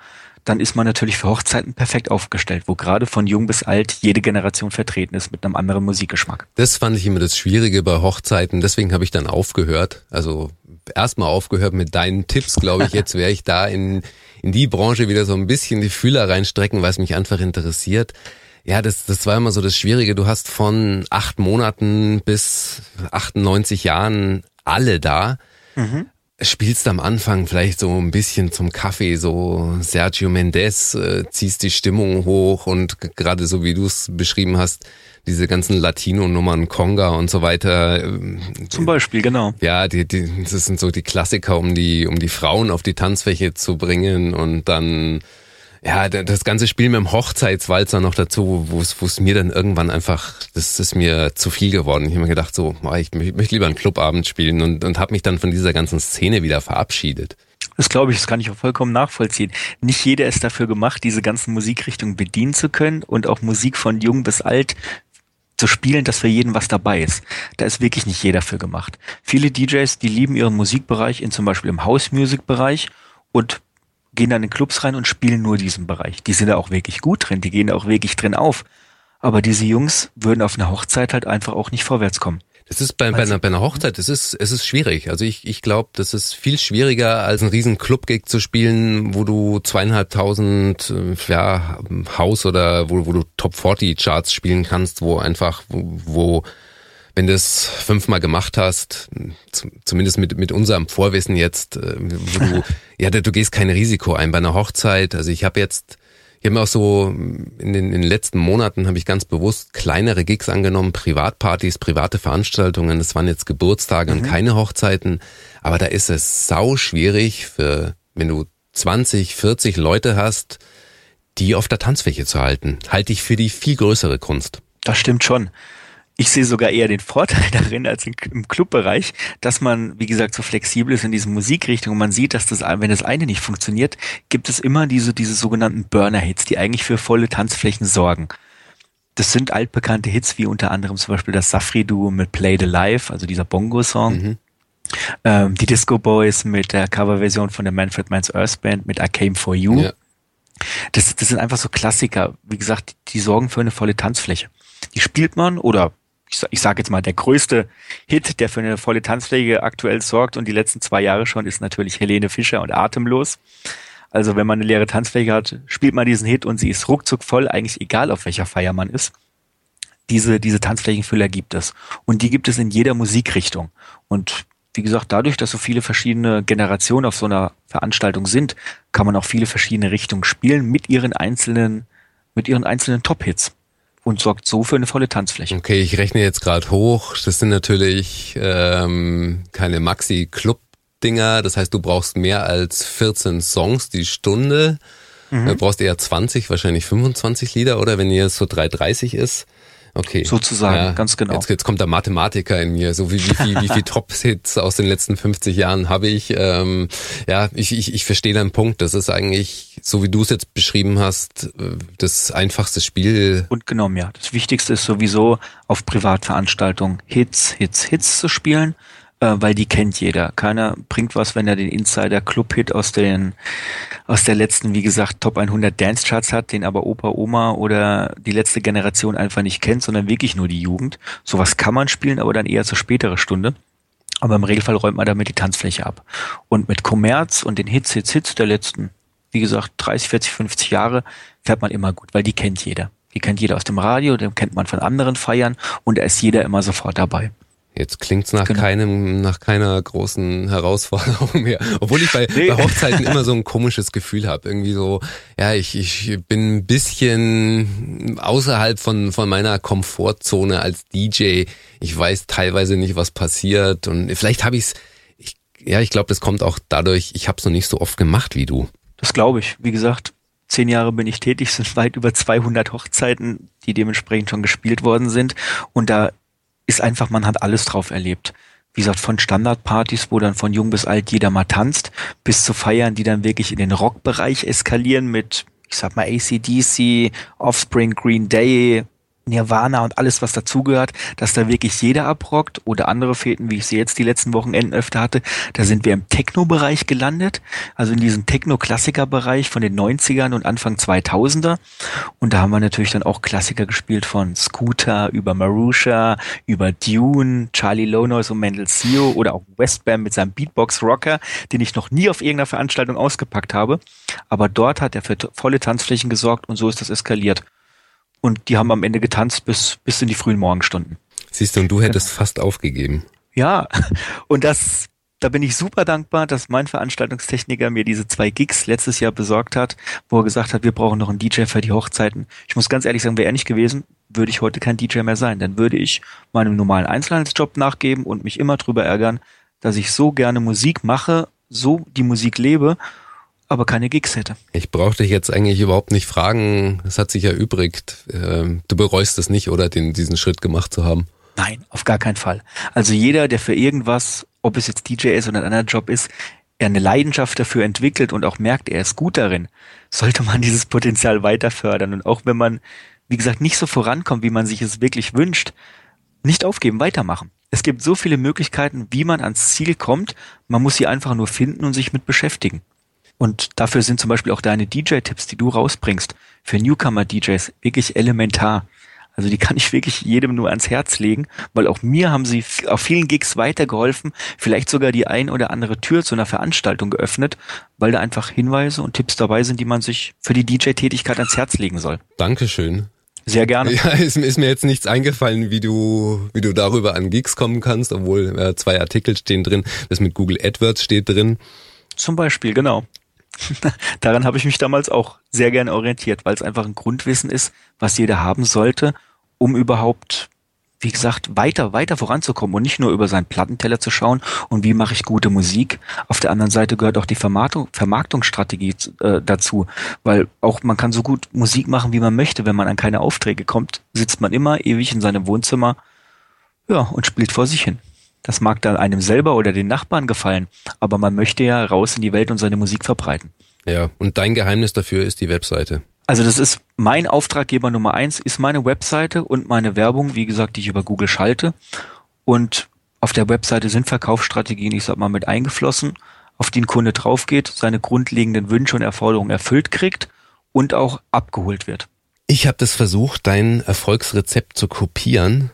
dann ist man natürlich für Hochzeiten perfekt aufgestellt, wo gerade von jung bis alt jede Generation vertreten ist mit einem anderen Musikgeschmack. Das fand ich immer das Schwierige bei Hochzeiten, deswegen habe ich dann aufgehört. Also erstmal aufgehört mit deinen Tipps, glaube ich. Jetzt wäre ich da in in die Branche wieder so ein bisschen die Fühler reinstrecken, weil es mich einfach interessiert. Ja, das, das war immer so das Schwierige. Du hast von acht Monaten bis 98 Jahren alle da. Mhm. Spielst am Anfang vielleicht so ein bisschen zum Kaffee, so Sergio Mendes, äh, ziehst die Stimmung hoch und gerade so wie du es beschrieben hast, diese ganzen Latino-Nummern, Conga und so weiter. Ähm, Zum Beispiel, genau. Ja, die, die, das sind so die Klassiker, um die, um die Frauen auf die Tanzfläche zu bringen und dann ja, das ganze Spiel mit dem Hochzeitswalzer noch dazu, wo es, mir dann irgendwann einfach, das ist mir zu viel geworden. Ich habe mir gedacht, so, ich möchte lieber einen Clubabend spielen und, und habe mich dann von dieser ganzen Szene wieder verabschiedet. Das glaube ich, das kann ich auch vollkommen nachvollziehen. Nicht jeder ist dafür gemacht, diese ganzen Musikrichtungen bedienen zu können und auch Musik von jung bis alt zu spielen, dass für jeden was dabei ist. Da ist wirklich nicht jeder für gemacht. Viele DJs, die lieben ihren Musikbereich in zum Beispiel im House-Music-Bereich und gehen dann in Clubs rein und spielen nur diesen Bereich. Die sind da auch wirklich gut drin, die gehen da auch wirklich drin auf. Aber diese Jungs würden auf einer Hochzeit halt einfach auch nicht vorwärts kommen. Es ist bei, bei, einer, bei einer Hochzeit, es ist, es ist schwierig. Also ich, ich glaube, das ist viel schwieriger, als einen riesen Club-Gig zu spielen, wo du zweieinhalbtausend äh, ja, Haus oder wo, wo du Top 40 Charts spielen kannst, wo einfach, wo, wo wenn du es fünfmal gemacht hast, zumindest mit, mit unserem Vorwissen jetzt, äh, wo du, ja, du gehst kein Risiko ein bei einer Hochzeit. Also ich habe jetzt ich habe mir auch so in den, in den letzten Monaten habe ich ganz bewusst kleinere Gigs angenommen, Privatpartys, private Veranstaltungen. Das waren jetzt Geburtstage mhm. und keine Hochzeiten. Aber da ist es sau schwierig für, wenn du 20, 40 Leute hast, die auf der Tanzfläche zu halten. Halte ich für die viel größere Kunst. Das stimmt schon. Ich sehe sogar eher den Vorteil darin als im Clubbereich, dass man, wie gesagt, so flexibel ist in diesen Musikrichtungen. Man sieht, dass das, wenn das eine nicht funktioniert, gibt es immer diese, diese sogenannten Burner-Hits, die eigentlich für volle Tanzflächen sorgen. Das sind altbekannte Hits, wie unter anderem zum Beispiel das Safri-Duo mit Play the Life, also dieser Bongo-Song. Mhm. Ähm, die Disco Boys mit der Coverversion von der Manfred Mann's Earth Band mit I Came For You. Ja. Das, das sind einfach so Klassiker. Wie gesagt, die sorgen für eine volle Tanzfläche. Die spielt man oder ich, ich sage jetzt mal, der größte Hit, der für eine volle Tanzpflege aktuell sorgt und die letzten zwei Jahre schon, ist natürlich Helene Fischer und Atemlos. Also wenn man eine leere Tanzfläche hat, spielt man diesen Hit und sie ist ruckzuck voll, eigentlich egal auf welcher Feier man ist. Diese, diese Tanzflächenfüller gibt es. Und die gibt es in jeder Musikrichtung. Und wie gesagt, dadurch, dass so viele verschiedene Generationen auf so einer Veranstaltung sind, kann man auch viele verschiedene Richtungen spielen mit ihren einzelnen, mit ihren einzelnen Top-Hits und sorgt so für eine volle Tanzfläche. Okay, ich rechne jetzt gerade hoch. Das sind natürlich ähm, keine Maxi-Club-Dinger. Das heißt, du brauchst mehr als 14 Songs die Stunde. Mhm. Du brauchst eher 20, wahrscheinlich 25 Lieder, oder wenn ihr so 3,30 ist. Okay. Sozusagen, ja, ganz genau. Jetzt, jetzt kommt der Mathematiker in mir. So wie, wie, wie, wie viel Top-Hits aus den letzten 50 Jahren habe ich. Ähm, ja, ich, ich, ich verstehe deinen Punkt. Das ist eigentlich, so wie du es jetzt beschrieben hast, äh, das einfachste Spiel. Und genommen, ja. Das Wichtigste ist sowieso auf Privatveranstaltungen Hits, Hits, Hits zu spielen äh, weil die kennt jeder. Keiner bringt was, wenn er den Insider Club Hit aus den aus der letzten, wie gesagt, Top 100 Dance Charts hat, den aber Opa, Oma oder die letzte Generation einfach nicht kennt, sondern wirklich nur die Jugend. Sowas kann man spielen, aber dann eher zur späteren Stunde. Aber im Regelfall räumt man damit die Tanzfläche ab. Und mit Kommerz und den Hits, Hits, Hits der letzten, wie gesagt, 30, 40, 50 Jahre, fährt man immer gut, weil die kennt jeder. Die kennt jeder aus dem Radio, den kennt man von anderen Feiern und da ist jeder immer sofort dabei. Jetzt klingt's nach genau. keinem, nach keiner großen Herausforderung mehr. Obwohl ich bei, nee. bei Hochzeiten immer so ein komisches Gefühl habe. Irgendwie so, ja, ich, ich bin ein bisschen außerhalb von, von meiner Komfortzone als DJ. Ich weiß teilweise nicht, was passiert. Und vielleicht habe ich's, ich, ja, ich glaube, das kommt auch dadurch, ich habe es noch nicht so oft gemacht wie du. Das glaube ich. Wie gesagt, zehn Jahre bin ich tätig, sind weit über 200 Hochzeiten, die dementsprechend schon gespielt worden sind. Und da ist einfach, man hat alles drauf erlebt. Wie gesagt, von Standardpartys, wo dann von jung bis alt jeder mal tanzt, bis zu Feiern, die dann wirklich in den Rockbereich eskalieren mit, ich sag mal, ACDC, Offspring, Green Day, Nirvana und alles, was dazugehört, dass da wirklich jeder abrockt oder andere Fäden, wie ich sie jetzt die letzten Wochenenden öfter hatte, da sind wir im Techno-Bereich gelandet, also in diesem Techno-Klassiker-Bereich von den 90ern und Anfang 2000er und da haben wir natürlich dann auch Klassiker gespielt von Scooter über Marusha, über Dune, Charlie Lonois und Mendel Sio oder auch Westbam mit seinem Beatbox-Rocker, den ich noch nie auf irgendeiner Veranstaltung ausgepackt habe, aber dort hat er für volle Tanzflächen gesorgt und so ist das eskaliert und die haben am Ende getanzt bis, bis in die frühen Morgenstunden. Siehst du, und du hättest genau. fast aufgegeben. Ja, und das, da bin ich super dankbar, dass mein Veranstaltungstechniker mir diese zwei Gigs letztes Jahr besorgt hat, wo er gesagt hat, wir brauchen noch einen DJ für die Hochzeiten. Ich muss ganz ehrlich sagen, wäre er nicht gewesen, würde ich heute kein DJ mehr sein. Dann würde ich meinem normalen Einzelhandelsjob nachgeben und mich immer drüber ärgern, dass ich so gerne Musik mache, so die Musik lebe aber keine Gigs hätte. Ich brauchte dich jetzt eigentlich überhaupt nicht fragen. Es hat sich erübrigt. Ähm, du bereust es nicht, oder, den, diesen Schritt gemacht zu haben? Nein, auf gar keinen Fall. Also jeder, der für irgendwas, ob es jetzt DJ ist oder ein anderer Job ist, er eine Leidenschaft dafür entwickelt und auch merkt, er ist gut darin, sollte man dieses Potenzial weiter fördern. Und auch wenn man, wie gesagt, nicht so vorankommt, wie man sich es wirklich wünscht, nicht aufgeben, weitermachen. Es gibt so viele Möglichkeiten, wie man ans Ziel kommt. Man muss sie einfach nur finden und sich mit beschäftigen. Und dafür sind zum Beispiel auch deine DJ-Tipps, die du rausbringst, für Newcomer-DJs wirklich elementar. Also die kann ich wirklich jedem nur ans Herz legen, weil auch mir haben sie auf vielen Gigs weitergeholfen, vielleicht sogar die ein oder andere Tür zu einer Veranstaltung geöffnet, weil da einfach Hinweise und Tipps dabei sind, die man sich für die DJ-Tätigkeit ans Herz legen soll. Dankeschön. Sehr gerne. Ja, ist, ist, mir jetzt nichts eingefallen, wie du, wie du darüber an Gigs kommen kannst, obwohl äh, zwei Artikel stehen drin. Das mit Google AdWords steht drin. Zum Beispiel, genau. Daran habe ich mich damals auch sehr gerne orientiert, weil es einfach ein Grundwissen ist, was jeder haben sollte, um überhaupt, wie gesagt, weiter, weiter voranzukommen und nicht nur über seinen Plattenteller zu schauen und wie mache ich gute Musik. Auf der anderen Seite gehört auch die Vermarktung, Vermarktungsstrategie äh, dazu, weil auch man kann so gut Musik machen, wie man möchte, wenn man an keine Aufträge kommt, sitzt man immer ewig in seinem Wohnzimmer, ja, und spielt vor sich hin. Das mag dann einem selber oder den Nachbarn gefallen, aber man möchte ja raus in die Welt und seine Musik verbreiten. Ja, und dein Geheimnis dafür ist die Webseite. Also das ist mein Auftraggeber Nummer eins, ist meine Webseite und meine Werbung, wie gesagt, die ich über Google schalte. Und auf der Webseite sind Verkaufsstrategien, ich sag mal, mit eingeflossen, auf die ein Kunde draufgeht, seine grundlegenden Wünsche und Erforderungen erfüllt kriegt und auch abgeholt wird. Ich habe das versucht, dein Erfolgsrezept zu kopieren.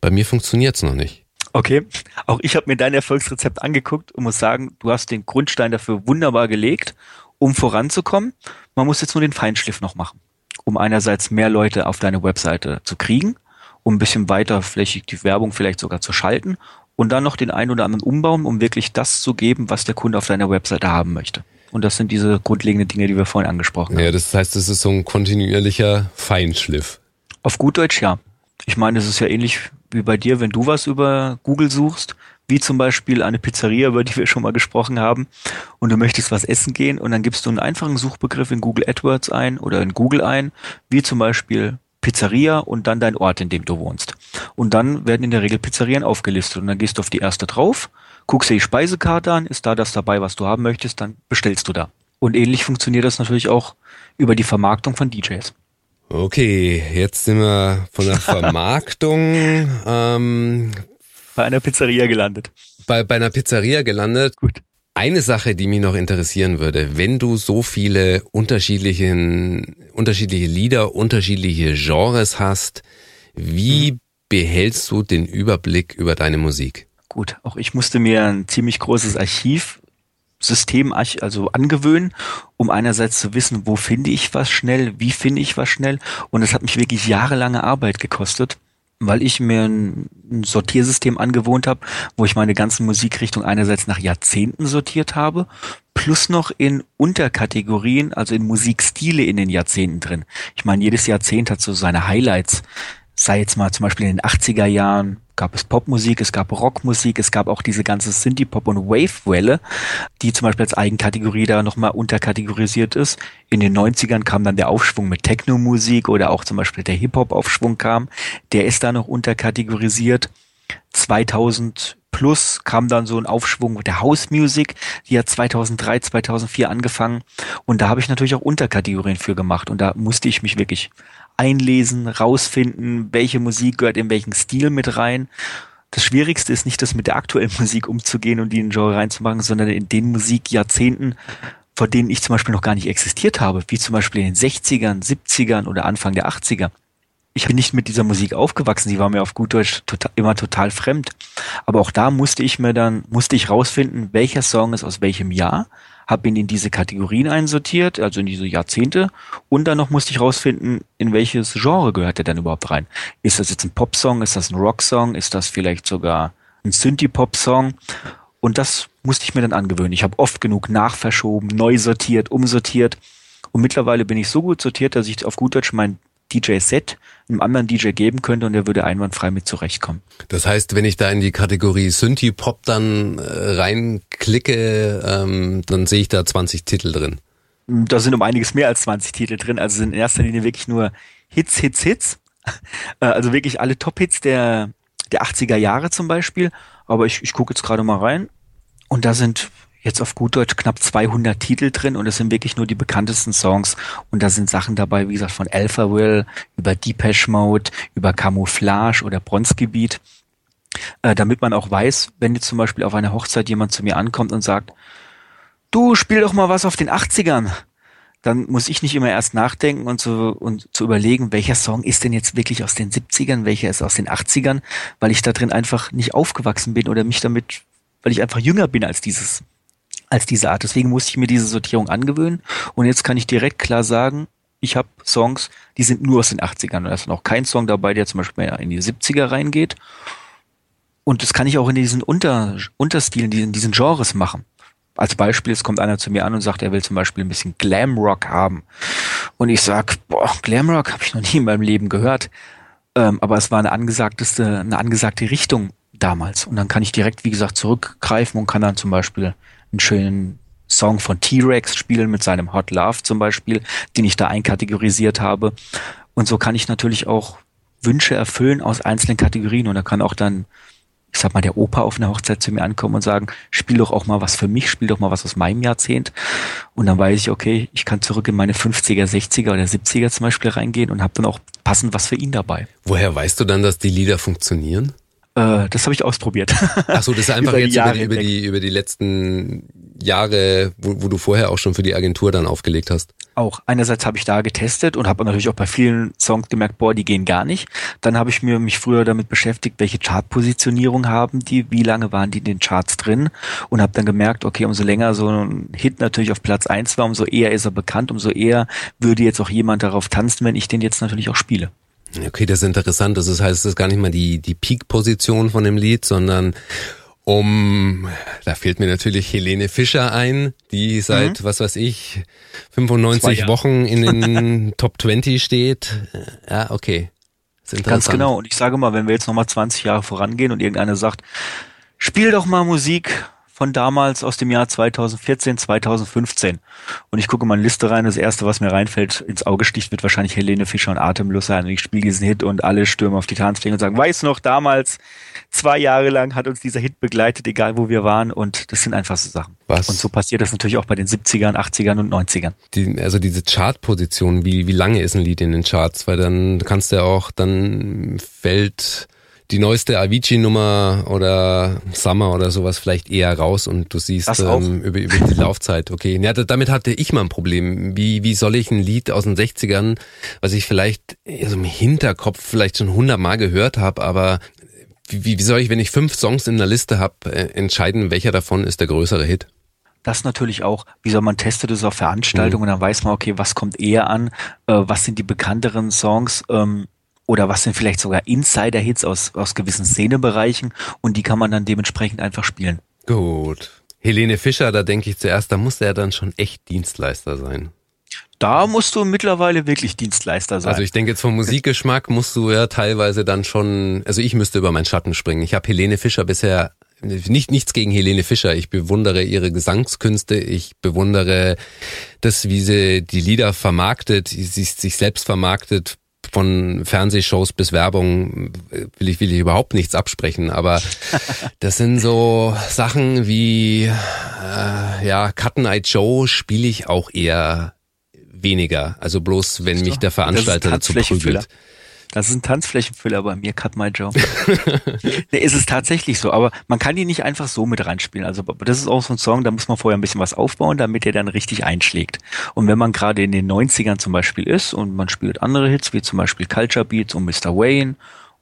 Bei mir funktioniert's noch nicht. Okay, auch ich habe mir dein Erfolgsrezept angeguckt und muss sagen, du hast den Grundstein dafür wunderbar gelegt, um voranzukommen. Man muss jetzt nur den Feinschliff noch machen, um einerseits mehr Leute auf deine Webseite zu kriegen, um ein bisschen weiterflächig die Werbung vielleicht sogar zu schalten und dann noch den einen oder anderen umbauen, um wirklich das zu geben, was der Kunde auf deiner Webseite haben möchte. Und das sind diese grundlegenden Dinge, die wir vorhin angesprochen haben. Ja, das heißt, es ist so ein kontinuierlicher Feinschliff. Auf gut Deutsch ja. Ich meine, es ist ja ähnlich wie bei dir, wenn du was über Google suchst, wie zum Beispiel eine Pizzeria, über die wir schon mal gesprochen haben, und du möchtest was essen gehen und dann gibst du einen einfachen Suchbegriff in Google AdWords ein oder in Google ein, wie zum Beispiel Pizzeria und dann dein Ort, in dem du wohnst. Und dann werden in der Regel Pizzerien aufgelistet und dann gehst du auf die erste drauf, guckst dir die Speisekarte an, ist da das dabei, was du haben möchtest, dann bestellst du da. Und ähnlich funktioniert das natürlich auch über die Vermarktung von DJs. Okay, jetzt sind wir von der Vermarktung ähm, bei einer Pizzeria gelandet. Bei, bei einer Pizzeria gelandet. Gut. Eine Sache, die mich noch interessieren würde, wenn du so viele unterschiedlichen, unterschiedliche Lieder, unterschiedliche Genres hast, wie behältst du den Überblick über deine Musik? Gut, auch ich musste mir ein ziemlich großes Archiv System also angewöhnen, um einerseits zu wissen, wo finde ich was schnell, wie finde ich was schnell. Und es hat mich wirklich jahrelange Arbeit gekostet, weil ich mir ein, Sortiersystem angewohnt habe, wo ich meine ganzen Musikrichtungen einerseits nach Jahrzehnten sortiert habe, plus noch in Unterkategorien, also in Musikstile in den Jahrzehnten drin. Ich meine, jedes Jahrzehnt hat so seine Highlights sei jetzt mal zum Beispiel in den 80er Jahren gab es Popmusik, es gab Rockmusik, es gab auch diese ganze Synthie-Pop- und Wave-Welle, die zum Beispiel als Eigenkategorie da nochmal unterkategorisiert ist. In den 90ern kam dann der Aufschwung mit Techno-Musik oder auch zum Beispiel der Hip-Hop-Aufschwung kam. Der ist da noch unterkategorisiert. 2000 plus kam dann so ein Aufschwung mit der House Music, die hat 2003, 2004 angefangen und da habe ich natürlich auch Unterkategorien für gemacht und da musste ich mich wirklich einlesen, rausfinden, welche Musik gehört in welchen Stil mit rein. Das Schwierigste ist nicht, das mit der aktuellen Musik umzugehen und die in den Genre reinzumachen, sondern in den Musikjahrzehnten, vor denen ich zum Beispiel noch gar nicht existiert habe, wie zum Beispiel in den 60ern, 70ern oder Anfang der 80er. Ich bin nicht mit dieser Musik aufgewachsen, sie war mir auf gut Deutsch total, immer total fremd. Aber auch da musste ich mir dann, musste ich rausfinden, welcher Song ist aus welchem Jahr, habe ihn in diese Kategorien einsortiert, also in diese Jahrzehnte, und dann noch musste ich rausfinden, in welches Genre gehört er denn überhaupt rein. Ist das jetzt ein Popsong, ist das ein Rocksong, ist das vielleicht sogar ein Synthie-Pop-Song? Und das musste ich mir dann angewöhnen. Ich habe oft genug nachverschoben, neu sortiert, umsortiert. Und mittlerweile bin ich so gut sortiert, dass ich auf gut Deutsch mein DJ-Set einem anderen DJ geben könnte und er würde einwandfrei mit zurechtkommen. Das heißt, wenn ich da in die Kategorie Synthie Pop dann äh, reinklicke, ähm, dann sehe ich da 20 Titel drin. Da sind um einiges mehr als 20 Titel drin. Also sind in erster Linie wirklich nur Hits, Hits, Hits. Äh, also wirklich alle Top-Hits der, der 80er Jahre zum Beispiel. Aber ich, ich gucke jetzt gerade mal rein. Und da sind jetzt auf gut Deutsch knapp 200 Titel drin und es sind wirklich nur die bekanntesten Songs. Und da sind Sachen dabei, wie gesagt, von Alpha Will über Depeche Mode, über Camouflage oder Bronzegebiet, äh, damit man auch weiß, wenn jetzt zum Beispiel auf einer Hochzeit jemand zu mir ankommt und sagt, du spiel doch mal was auf den 80ern, dann muss ich nicht immer erst nachdenken und zu, und zu überlegen, welcher Song ist denn jetzt wirklich aus den 70ern, welcher ist aus den 80ern, weil ich da drin einfach nicht aufgewachsen bin oder mich damit, weil ich einfach jünger bin als dieses als diese Art. Deswegen musste ich mir diese Sortierung angewöhnen. Und jetzt kann ich direkt klar sagen, ich habe Songs, die sind nur aus den 80ern. Und da ist noch kein Song dabei, der zum Beispiel mehr in die 70er reingeht. Und das kann ich auch in diesen Unter, Unterstilen, in diesen Genres machen. Als Beispiel, es kommt einer zu mir an und sagt, er will zum Beispiel ein bisschen Glamrock haben. Und ich sag, boah, Glamrock habe ich noch nie in meinem Leben gehört. Ähm, aber es war eine angesagteste, eine angesagte Richtung damals. Und dann kann ich direkt, wie gesagt, zurückgreifen und kann dann zum Beispiel einen schönen Song von T-Rex spielen mit seinem Hot Love zum Beispiel, den ich da einkategorisiert habe. Und so kann ich natürlich auch Wünsche erfüllen aus einzelnen Kategorien und da kann auch dann, ich sag mal, der Opa auf einer Hochzeit zu mir ankommen und sagen, spiel doch auch mal was für mich, spiel doch mal was aus meinem Jahrzehnt. Und dann weiß ich, okay, ich kann zurück in meine 50er, 60er oder 70er zum Beispiel reingehen und habe dann auch passend was für ihn dabei. Woher weißt du dann, dass die Lieder funktionieren? Äh, das habe ich ausprobiert. Ach so, das ist einfach über jetzt über die, über die, über die letzten Jahre, wo, wo du vorher auch schon für die Agentur dann aufgelegt hast. Auch. Einerseits habe ich da getestet und habe natürlich auch bei vielen Songs gemerkt, boah, die gehen gar nicht. Dann habe ich mir mich früher damit beschäftigt, welche Chartpositionierung haben die, wie lange waren die in den Charts drin und habe dann gemerkt, okay, umso länger so ein Hit natürlich auf Platz eins war, umso eher ist er bekannt, umso eher würde jetzt auch jemand darauf tanzen, wenn ich den jetzt natürlich auch spiele. Okay, das ist interessant. Das heißt, es ist gar nicht mal die, die Peak-Position von dem Lied, sondern um, da fehlt mir natürlich Helene Fischer ein, die seit, mhm. was weiß ich, 95 Wochen in den Top 20 steht. Ja, okay. Ganz genau. Und ich sage mal, wenn wir jetzt nochmal 20 Jahre vorangehen und irgendeiner sagt, spiel doch mal Musik von damals aus dem Jahr 2014, 2015. Und ich gucke mal eine Liste rein. Das erste, was mir reinfällt, ins Auge sticht, wird wahrscheinlich Helene Fischer und Atemlos sein. Und ich spiele diesen Hit und alle stürmen auf die Tanzfläche und sagen, weiß noch, damals, zwei Jahre lang hat uns dieser Hit begleitet, egal wo wir waren. Und das sind einfach so Sachen. Was? Und so passiert das natürlich auch bei den 70ern, 80ern und 90ern. Die, also diese Chartposition, wie, wie lange ist ein Lied in den Charts? Weil dann kannst du ja auch, dann fällt die neueste Avicii-Nummer oder Summer oder sowas vielleicht eher raus und du siehst ähm, über, über die Laufzeit. Okay, ja, damit hatte ich mal ein Problem. Wie, wie soll ich ein Lied aus den 60ern, was ich vielleicht also im Hinterkopf vielleicht schon hundertmal gehört habe, aber wie, wie soll ich, wenn ich fünf Songs in der Liste habe, äh, entscheiden, welcher davon ist der größere Hit? Das natürlich auch, wie soll man testet es auf Veranstaltungen, mhm. dann weiß man, okay, was kommt eher an, äh, was sind die bekannteren Songs, ähm, oder was sind vielleicht sogar Insider-Hits aus, aus gewissen Szenebereichen und die kann man dann dementsprechend einfach spielen. Gut. Helene Fischer, da denke ich zuerst, da muss er dann schon echt Dienstleister sein. Da musst du mittlerweile wirklich Dienstleister sein. Also ich denke jetzt vom Musikgeschmack musst du ja teilweise dann schon, also ich müsste über meinen Schatten springen. Ich habe Helene Fischer bisher nicht nichts gegen Helene Fischer. Ich bewundere ihre Gesangskünste. Ich bewundere das, wie sie die Lieder vermarktet, sie sich selbst vermarktet von Fernsehshows bis Werbung will ich, will ich überhaupt nichts absprechen, aber das sind so Sachen wie äh, ja, Cut and Eye Joe spiele ich auch eher weniger. Also bloß, wenn mich der Veranstalter dazu prügelt. Das ist ein Tanzflächenfüller bei mir, Cut My Job. nee, ist es tatsächlich so, aber man kann die nicht einfach so mit reinspielen. Also das ist auch so ein Song, da muss man vorher ein bisschen was aufbauen, damit er dann richtig einschlägt. Und wenn man gerade in den 90ern zum Beispiel ist und man spielt andere Hits, wie zum Beispiel Culture Beats und Mr. Wayne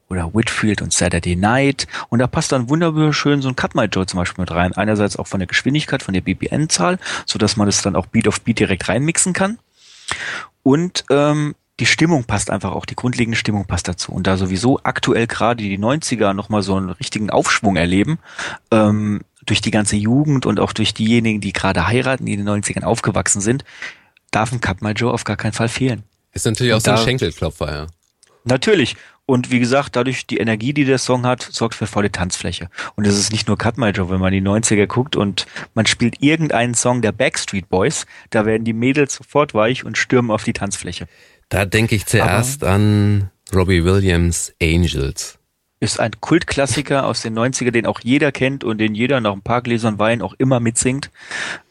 oder Whitfield und Saturday Night. Und da passt dann wunderschön so ein Cut My Joe zum Beispiel mit rein. Einerseits auch von der Geschwindigkeit, von der BPN-Zahl, so dass man das dann auch Beat auf Beat direkt reinmixen kann. Und ähm, die Stimmung passt einfach auch, die grundlegende Stimmung passt dazu. Und da sowieso aktuell gerade die 90er nochmal so einen richtigen Aufschwung erleben, ähm, durch die ganze Jugend und auch durch diejenigen, die gerade heiraten, die in den 90ern aufgewachsen sind, darf ein Cut My Joe auf gar keinen Fall fehlen. Ist natürlich und auch so ein Schenkelklopfer, ja. Natürlich. Und wie gesagt, dadurch die Energie, die der Song hat, sorgt für volle Tanzfläche. Und es ist nicht nur Cut My Joe, wenn man die 90er guckt und man spielt irgendeinen Song der Backstreet Boys, da werden die Mädels sofort weich und stürmen auf die Tanzfläche. Da denke ich zuerst Aber an Robbie Williams Angels. Ist ein Kultklassiker aus den 90er, den auch jeder kennt und den jeder nach ein paar Gläsern Wein auch immer mitsingt.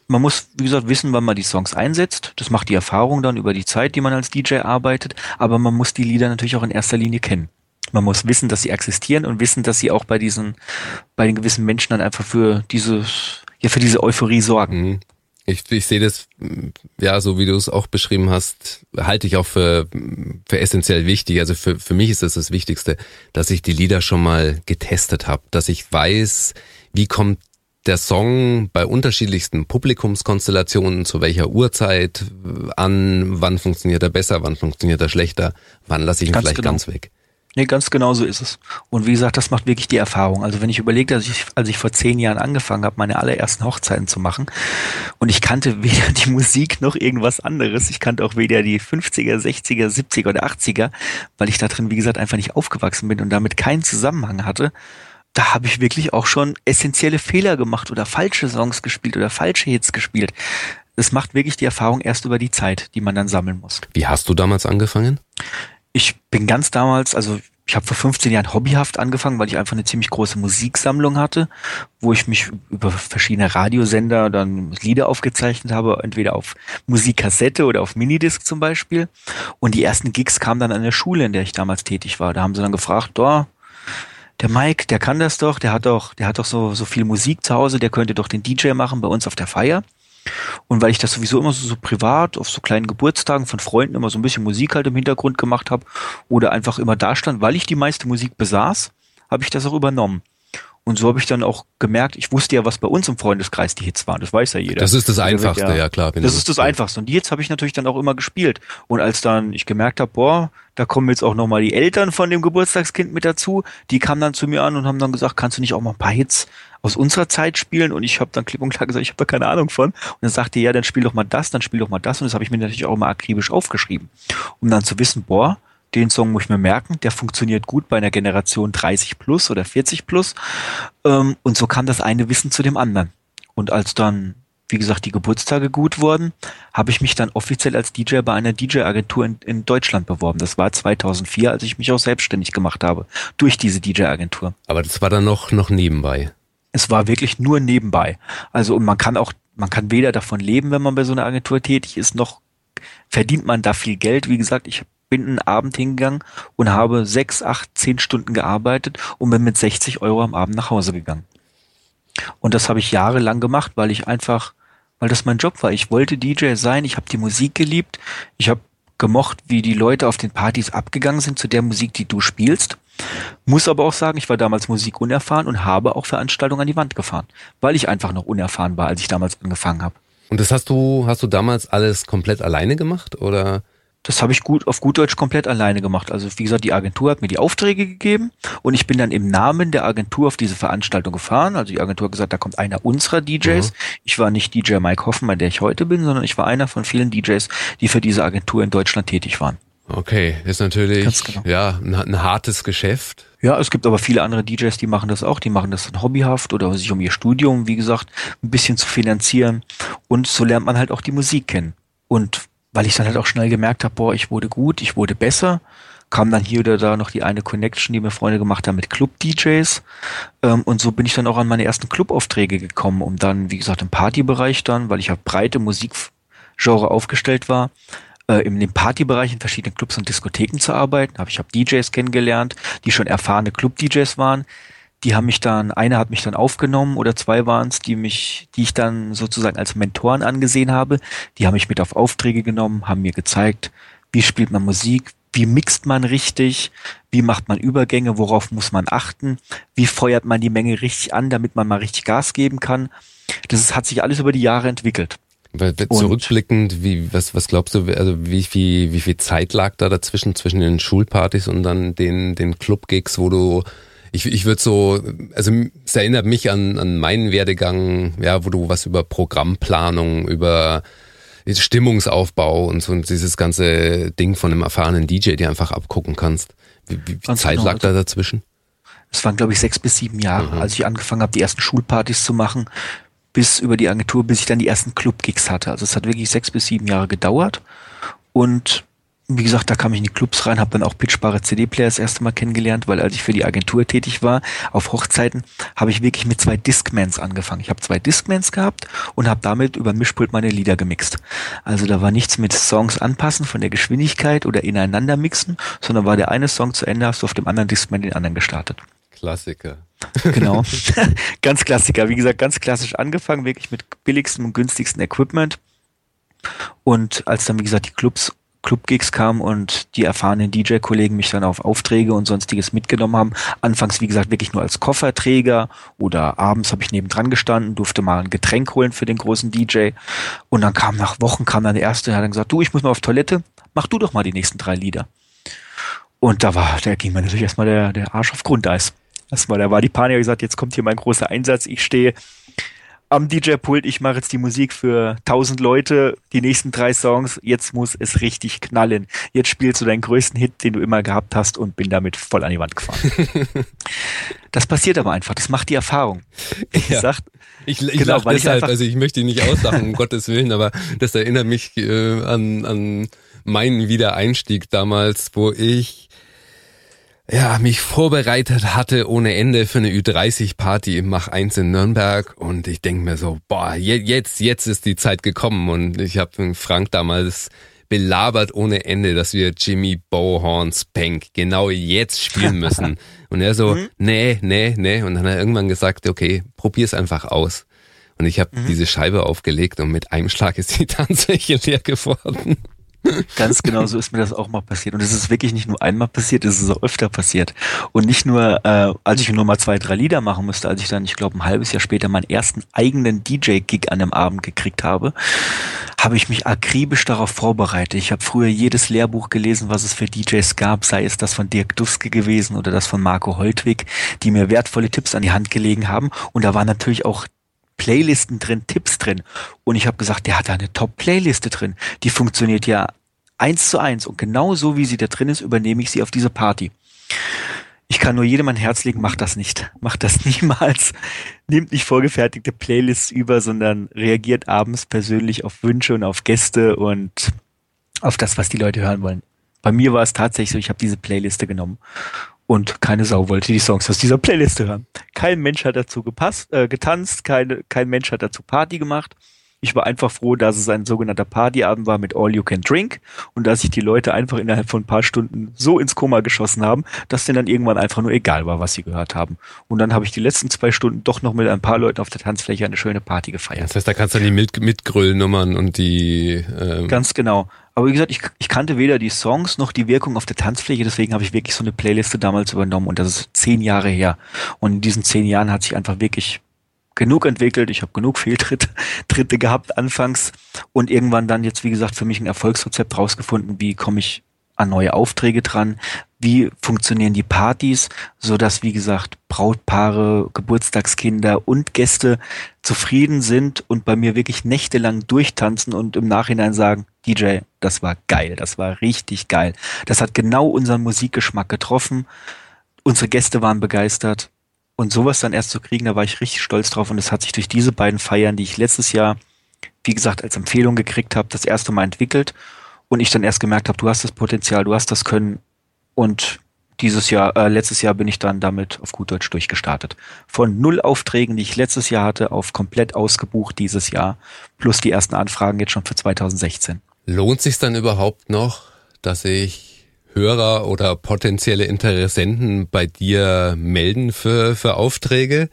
Man muss, wie gesagt, wissen, wann man die Songs einsetzt. Das macht die Erfahrung dann über die Zeit, die man als DJ arbeitet. Aber man muss die Lieder natürlich auch in erster Linie kennen. Man muss wissen, dass sie existieren und wissen, dass sie auch bei diesen, bei den gewissen Menschen dann einfach für dieses, ja, für diese Euphorie sorgen. Mhm. Ich, ich sehe das, ja, so wie du es auch beschrieben hast, halte ich auch für, für essentiell wichtig. Also für, für mich ist das das Wichtigste, dass ich die Lieder schon mal getestet habe, dass ich weiß, wie kommt der Song bei unterschiedlichsten Publikumskonstellationen zu welcher Uhrzeit an, wann funktioniert er besser, wann funktioniert er schlechter, wann lasse ich ihn ganz vielleicht genau. ganz weg. Nee, ganz genau so ist es. Und wie gesagt, das macht wirklich die Erfahrung. Also wenn ich überlege, dass ich, als ich vor zehn Jahren angefangen habe, meine allerersten Hochzeiten zu machen, und ich kannte weder die Musik noch irgendwas anderes. Ich kannte auch weder die 50er, 60er, 70er oder 80er, weil ich da drin, wie gesagt, einfach nicht aufgewachsen bin und damit keinen Zusammenhang hatte da habe ich wirklich auch schon essentielle Fehler gemacht oder falsche Songs gespielt oder falsche Hits gespielt. Es macht wirklich die Erfahrung erst über die Zeit, die man dann sammeln muss. Wie hast du damals angefangen? Ich bin ganz damals, also ich habe vor 15 Jahren hobbyhaft angefangen, weil ich einfach eine ziemlich große Musiksammlung hatte, wo ich mich über verschiedene Radiosender dann Lieder aufgezeichnet habe, entweder auf Musikkassette oder auf Minidisc zum Beispiel. Und die ersten Gigs kamen dann an der Schule, in der ich damals tätig war. Da haben sie dann gefragt, da, der Mike, der kann das doch, der hat doch, der hat doch so, so viel Musik zu Hause, der könnte doch den DJ machen bei uns auf der Feier. Und weil ich das sowieso immer so, so privat auf so kleinen Geburtstagen von Freunden immer so ein bisschen Musik halt im Hintergrund gemacht habe oder einfach immer da stand, weil ich die meiste Musik besaß, habe ich das auch übernommen. Und so habe ich dann auch gemerkt, ich wusste ja, was bei uns im Freundeskreis die Hits waren. Das weiß ja jeder. Das ist das Einfachste, ja, ja klar. Das ist das Einfachste. Und die Hits habe ich natürlich dann auch immer gespielt. Und als dann ich gemerkt habe, boah, da kommen jetzt auch nochmal die Eltern von dem Geburtstagskind mit dazu, die kamen dann zu mir an und haben dann gesagt, kannst du nicht auch mal ein paar Hits aus unserer Zeit spielen? Und ich habe dann klipp und klar gesagt, ich habe da keine Ahnung von. Und dann sagte er, ja, dann spiel doch mal das, dann spiel doch mal das. Und das habe ich mir natürlich auch immer akribisch aufgeschrieben. Um dann zu wissen, boah, den Song muss ich mir merken, der funktioniert gut bei einer Generation 30 plus oder 40 plus. Ähm, und so kam das eine Wissen zu dem anderen. Und als dann, wie gesagt, die Geburtstage gut wurden, habe ich mich dann offiziell als DJ bei einer DJ-Agentur in, in Deutschland beworben. Das war 2004, als ich mich auch selbstständig gemacht habe, durch diese DJ-Agentur. Aber das war dann noch, noch nebenbei. Es war wirklich nur nebenbei. Also, und man kann auch, man kann weder davon leben, wenn man bei so einer Agentur tätig ist, noch verdient man da viel Geld. Wie gesagt, ich bin einen Abend hingegangen und habe sechs, acht, zehn Stunden gearbeitet und bin mit 60 Euro am Abend nach Hause gegangen. Und das habe ich jahrelang gemacht, weil ich einfach, weil das mein Job war. Ich wollte DJ sein, ich habe die Musik geliebt, ich habe gemocht, wie die Leute auf den Partys abgegangen sind zu der Musik, die du spielst. Muss aber auch sagen, ich war damals Musik unerfahren und habe auch Veranstaltungen an die Wand gefahren, weil ich einfach noch unerfahren war, als ich damals angefangen habe. Und das hast du, hast du damals alles komplett alleine gemacht oder? Das habe ich gut auf gut Deutsch komplett alleine gemacht. Also wie gesagt, die Agentur hat mir die Aufträge gegeben und ich bin dann im Namen der Agentur auf diese Veranstaltung gefahren. Also die Agentur hat gesagt, da kommt einer unserer DJs. Mhm. Ich war nicht DJ Mike Hoffmann, der ich heute bin, sondern ich war einer von vielen DJs, die für diese Agentur in Deutschland tätig waren. Okay, ist natürlich genau. ja ein, ein, hartes Geschäft. Ja, es gibt aber viele andere DJs, die machen das auch. Die machen das dann hobbyhaft oder sich um ihr Studium, wie gesagt, ein bisschen zu finanzieren. Und so lernt man halt auch die Musik kennen. Und weil ich dann halt auch schnell gemerkt habe, boah, ich wurde gut, ich wurde besser. Kam dann hier oder da noch die eine Connection, die mir Freunde gemacht haben mit Club-DJs. Ähm, und so bin ich dann auch an meine ersten Clubaufträge gekommen, um dann, wie gesagt, im Partybereich dann, weil ich auf breite Musikgenre aufgestellt war, äh, in dem Partybereich in verschiedenen Clubs und Diskotheken zu arbeiten. Hab ich habe DJs kennengelernt, die schon erfahrene Club-DJs waren, die haben mich dann, einer hat mich dann aufgenommen oder zwei waren es, die mich, die ich dann sozusagen als Mentoren angesehen habe. Die haben mich mit auf Aufträge genommen, haben mir gezeigt, wie spielt man Musik, wie mixt man richtig, wie macht man Übergänge, worauf muss man achten, wie feuert man die Menge richtig an, damit man mal richtig Gas geben kann. Das ist, hat sich alles über die Jahre entwickelt. Zurückblickend, wie, was, was glaubst du, also wie viel, wie viel Zeit lag da dazwischen, zwischen den Schulpartys und dann den, den Club-Gigs, wo du ich, ich würde so, also es erinnert mich an, an meinen Werdegang, ja, wo du was über Programmplanung, über Stimmungsaufbau und so und dieses ganze Ding von einem erfahrenen DJ, dir einfach abgucken kannst. Wie, wie viel Zeit genau. lag da dazwischen? Es waren, glaube ich, sechs bis sieben Jahre, mhm. als ich angefangen habe, die ersten Schulpartys zu machen, bis über die Agentur, bis ich dann die ersten Club-Gigs hatte. Also es hat wirklich sechs bis sieben Jahre gedauert. Und wie gesagt, da kam ich in die Clubs rein, habe dann auch pitchbare CD-Player das erste Mal kennengelernt, weil als ich für die Agentur tätig war, auf Hochzeiten, habe ich wirklich mit zwei Discmans angefangen. Ich habe zwei Discmans gehabt und habe damit über Mischpult meine Lieder gemixt. Also da war nichts mit Songs anpassen von der Geschwindigkeit oder ineinander mixen, sondern war der eine Song zu Ende, hast du auf dem anderen Discman den anderen gestartet. Klassiker. Genau. ganz Klassiker. Wie gesagt, ganz klassisch angefangen, wirklich mit billigstem und günstigsten Equipment. Und als dann, wie gesagt, die Clubs Clubgigs kam und die erfahrenen DJ-Kollegen mich dann auf Aufträge und sonstiges mitgenommen haben. Anfangs, wie gesagt, wirklich nur als Kofferträger oder abends habe ich nebendran gestanden, durfte mal ein Getränk holen für den großen DJ. Und dann kam nach Wochen kam dann der erste und hat dann gesagt, du, ich muss mal auf Toilette, mach du doch mal die nächsten drei Lieder. Und da war, da ging mir natürlich erstmal der, der Arsch auf Grundeis. Erstmal, da war die Panik gesagt, jetzt kommt hier mein großer Einsatz, ich stehe am DJ-Pult, ich mache jetzt die Musik für tausend Leute, die nächsten drei Songs, jetzt muss es richtig knallen. Jetzt spielst du deinen größten Hit, den du immer gehabt hast und bin damit voll an die Wand gefahren. das passiert aber einfach, das macht die Erfahrung. Ich ja. sag, ich, ich genau, lach deshalb, ich also ich möchte ihn nicht auslachen, um Gottes Willen, aber das erinnert mich äh, an, an meinen Wiedereinstieg damals, wo ich ja, mich vorbereitet hatte ohne Ende für eine Ü30-Party im Mach 1 in Nürnberg und ich denke mir so, boah, jetzt, jetzt ist die Zeit gekommen und ich habe Frank damals belabert ohne Ende, dass wir Jimmy Bohorn Spank genau jetzt spielen müssen. und er so, mhm. nee, nee, nee. Und dann hat er irgendwann gesagt, okay, probier's einfach aus. Und ich habe mhm. diese Scheibe aufgelegt und mit einem Schlag ist die Tanzfläche leer geworden. Ganz genau so ist mir das auch mal passiert. Und es ist wirklich nicht nur einmal passiert, es ist auch öfter passiert. Und nicht nur, äh, als ich nur mal zwei, drei Lieder machen musste, als ich dann, ich glaube, ein halbes Jahr später meinen ersten eigenen DJ-Gig an einem Abend gekriegt habe, habe ich mich akribisch darauf vorbereitet. Ich habe früher jedes Lehrbuch gelesen, was es für DJs gab, sei es das von Dirk Duske gewesen oder das von Marco Holtwig, die mir wertvolle Tipps an die Hand gelegen haben. Und da waren natürlich auch Playlisten drin, Tipps drin. Und ich habe gesagt, der hat da eine Top-Playliste drin. Die funktioniert ja eins zu eins. Und genau so, wie sie da drin ist, übernehme ich sie auf diese Party. Ich kann nur jedem ein Herz legen, macht das nicht. Macht das niemals. Nehmt nicht vorgefertigte Playlists über, sondern reagiert abends persönlich auf Wünsche und auf Gäste und auf das, was die Leute hören wollen. Bei mir war es tatsächlich so, ich habe diese Playliste genommen und keine Sau wollte die Songs aus dieser Playliste hören. Kein Mensch hat dazu gepasst, äh, getanzt, keine, kein Mensch hat dazu Party gemacht. Ich war einfach froh, dass es ein sogenannter Partyabend war mit All You Can Drink und dass sich die Leute einfach innerhalb von ein paar Stunden so ins Koma geschossen haben, dass denen dann irgendwann einfach nur egal war, was sie gehört haben. Und dann habe ich die letzten zwei Stunden doch noch mit ein paar Leuten auf der Tanzfläche eine schöne Party gefeiert. Das heißt, da kannst du dann die mit Mitgröllnummern und die ähm Ganz genau. Aber wie gesagt, ich, ich kannte weder die Songs noch die Wirkung auf der Tanzfläche, deswegen habe ich wirklich so eine Playliste damals übernommen und das ist zehn Jahre her. Und in diesen zehn Jahren hat sich einfach wirklich genug entwickelt, ich habe genug Fehltritte Tritte gehabt anfangs und irgendwann dann jetzt, wie gesagt, für mich ein Erfolgsrezept rausgefunden, wie komme ich an neue Aufträge dran, wie funktionieren die Partys, so dass wie gesagt Brautpaare, Geburtstagskinder und Gäste zufrieden sind und bei mir wirklich nächtelang durchtanzen und im Nachhinein sagen, DJ, das war geil, das war richtig geil. Das hat genau unseren Musikgeschmack getroffen. Unsere Gäste waren begeistert und sowas dann erst zu kriegen, da war ich richtig stolz drauf. Und es hat sich durch diese beiden Feiern, die ich letztes Jahr, wie gesagt, als Empfehlung gekriegt habe, das erste Mal entwickelt. Und ich dann erst gemerkt habe, du hast das Potenzial, du hast das Können. Und dieses Jahr, äh, letztes Jahr bin ich dann damit auf gut Deutsch durchgestartet. Von null Aufträgen, die ich letztes Jahr hatte, auf komplett ausgebucht dieses Jahr, plus die ersten Anfragen jetzt schon für 2016. Lohnt sich dann überhaupt noch, dass ich Hörer oder potenzielle Interessenten bei dir melden für, für Aufträge?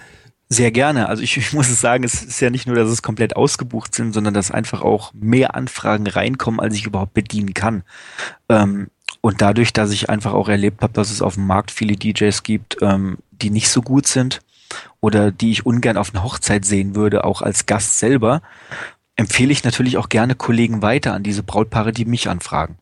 Sehr gerne. Also ich, ich muss es sagen, es ist ja nicht nur, dass es komplett ausgebucht sind, sondern dass einfach auch mehr Anfragen reinkommen, als ich überhaupt bedienen kann. Ähm, und dadurch, dass ich einfach auch erlebt habe, dass es auf dem Markt viele DJs gibt, ähm, die nicht so gut sind oder die ich ungern auf einer Hochzeit sehen würde, auch als Gast selber, empfehle ich natürlich auch gerne Kollegen weiter an diese Brautpaare, die mich anfragen.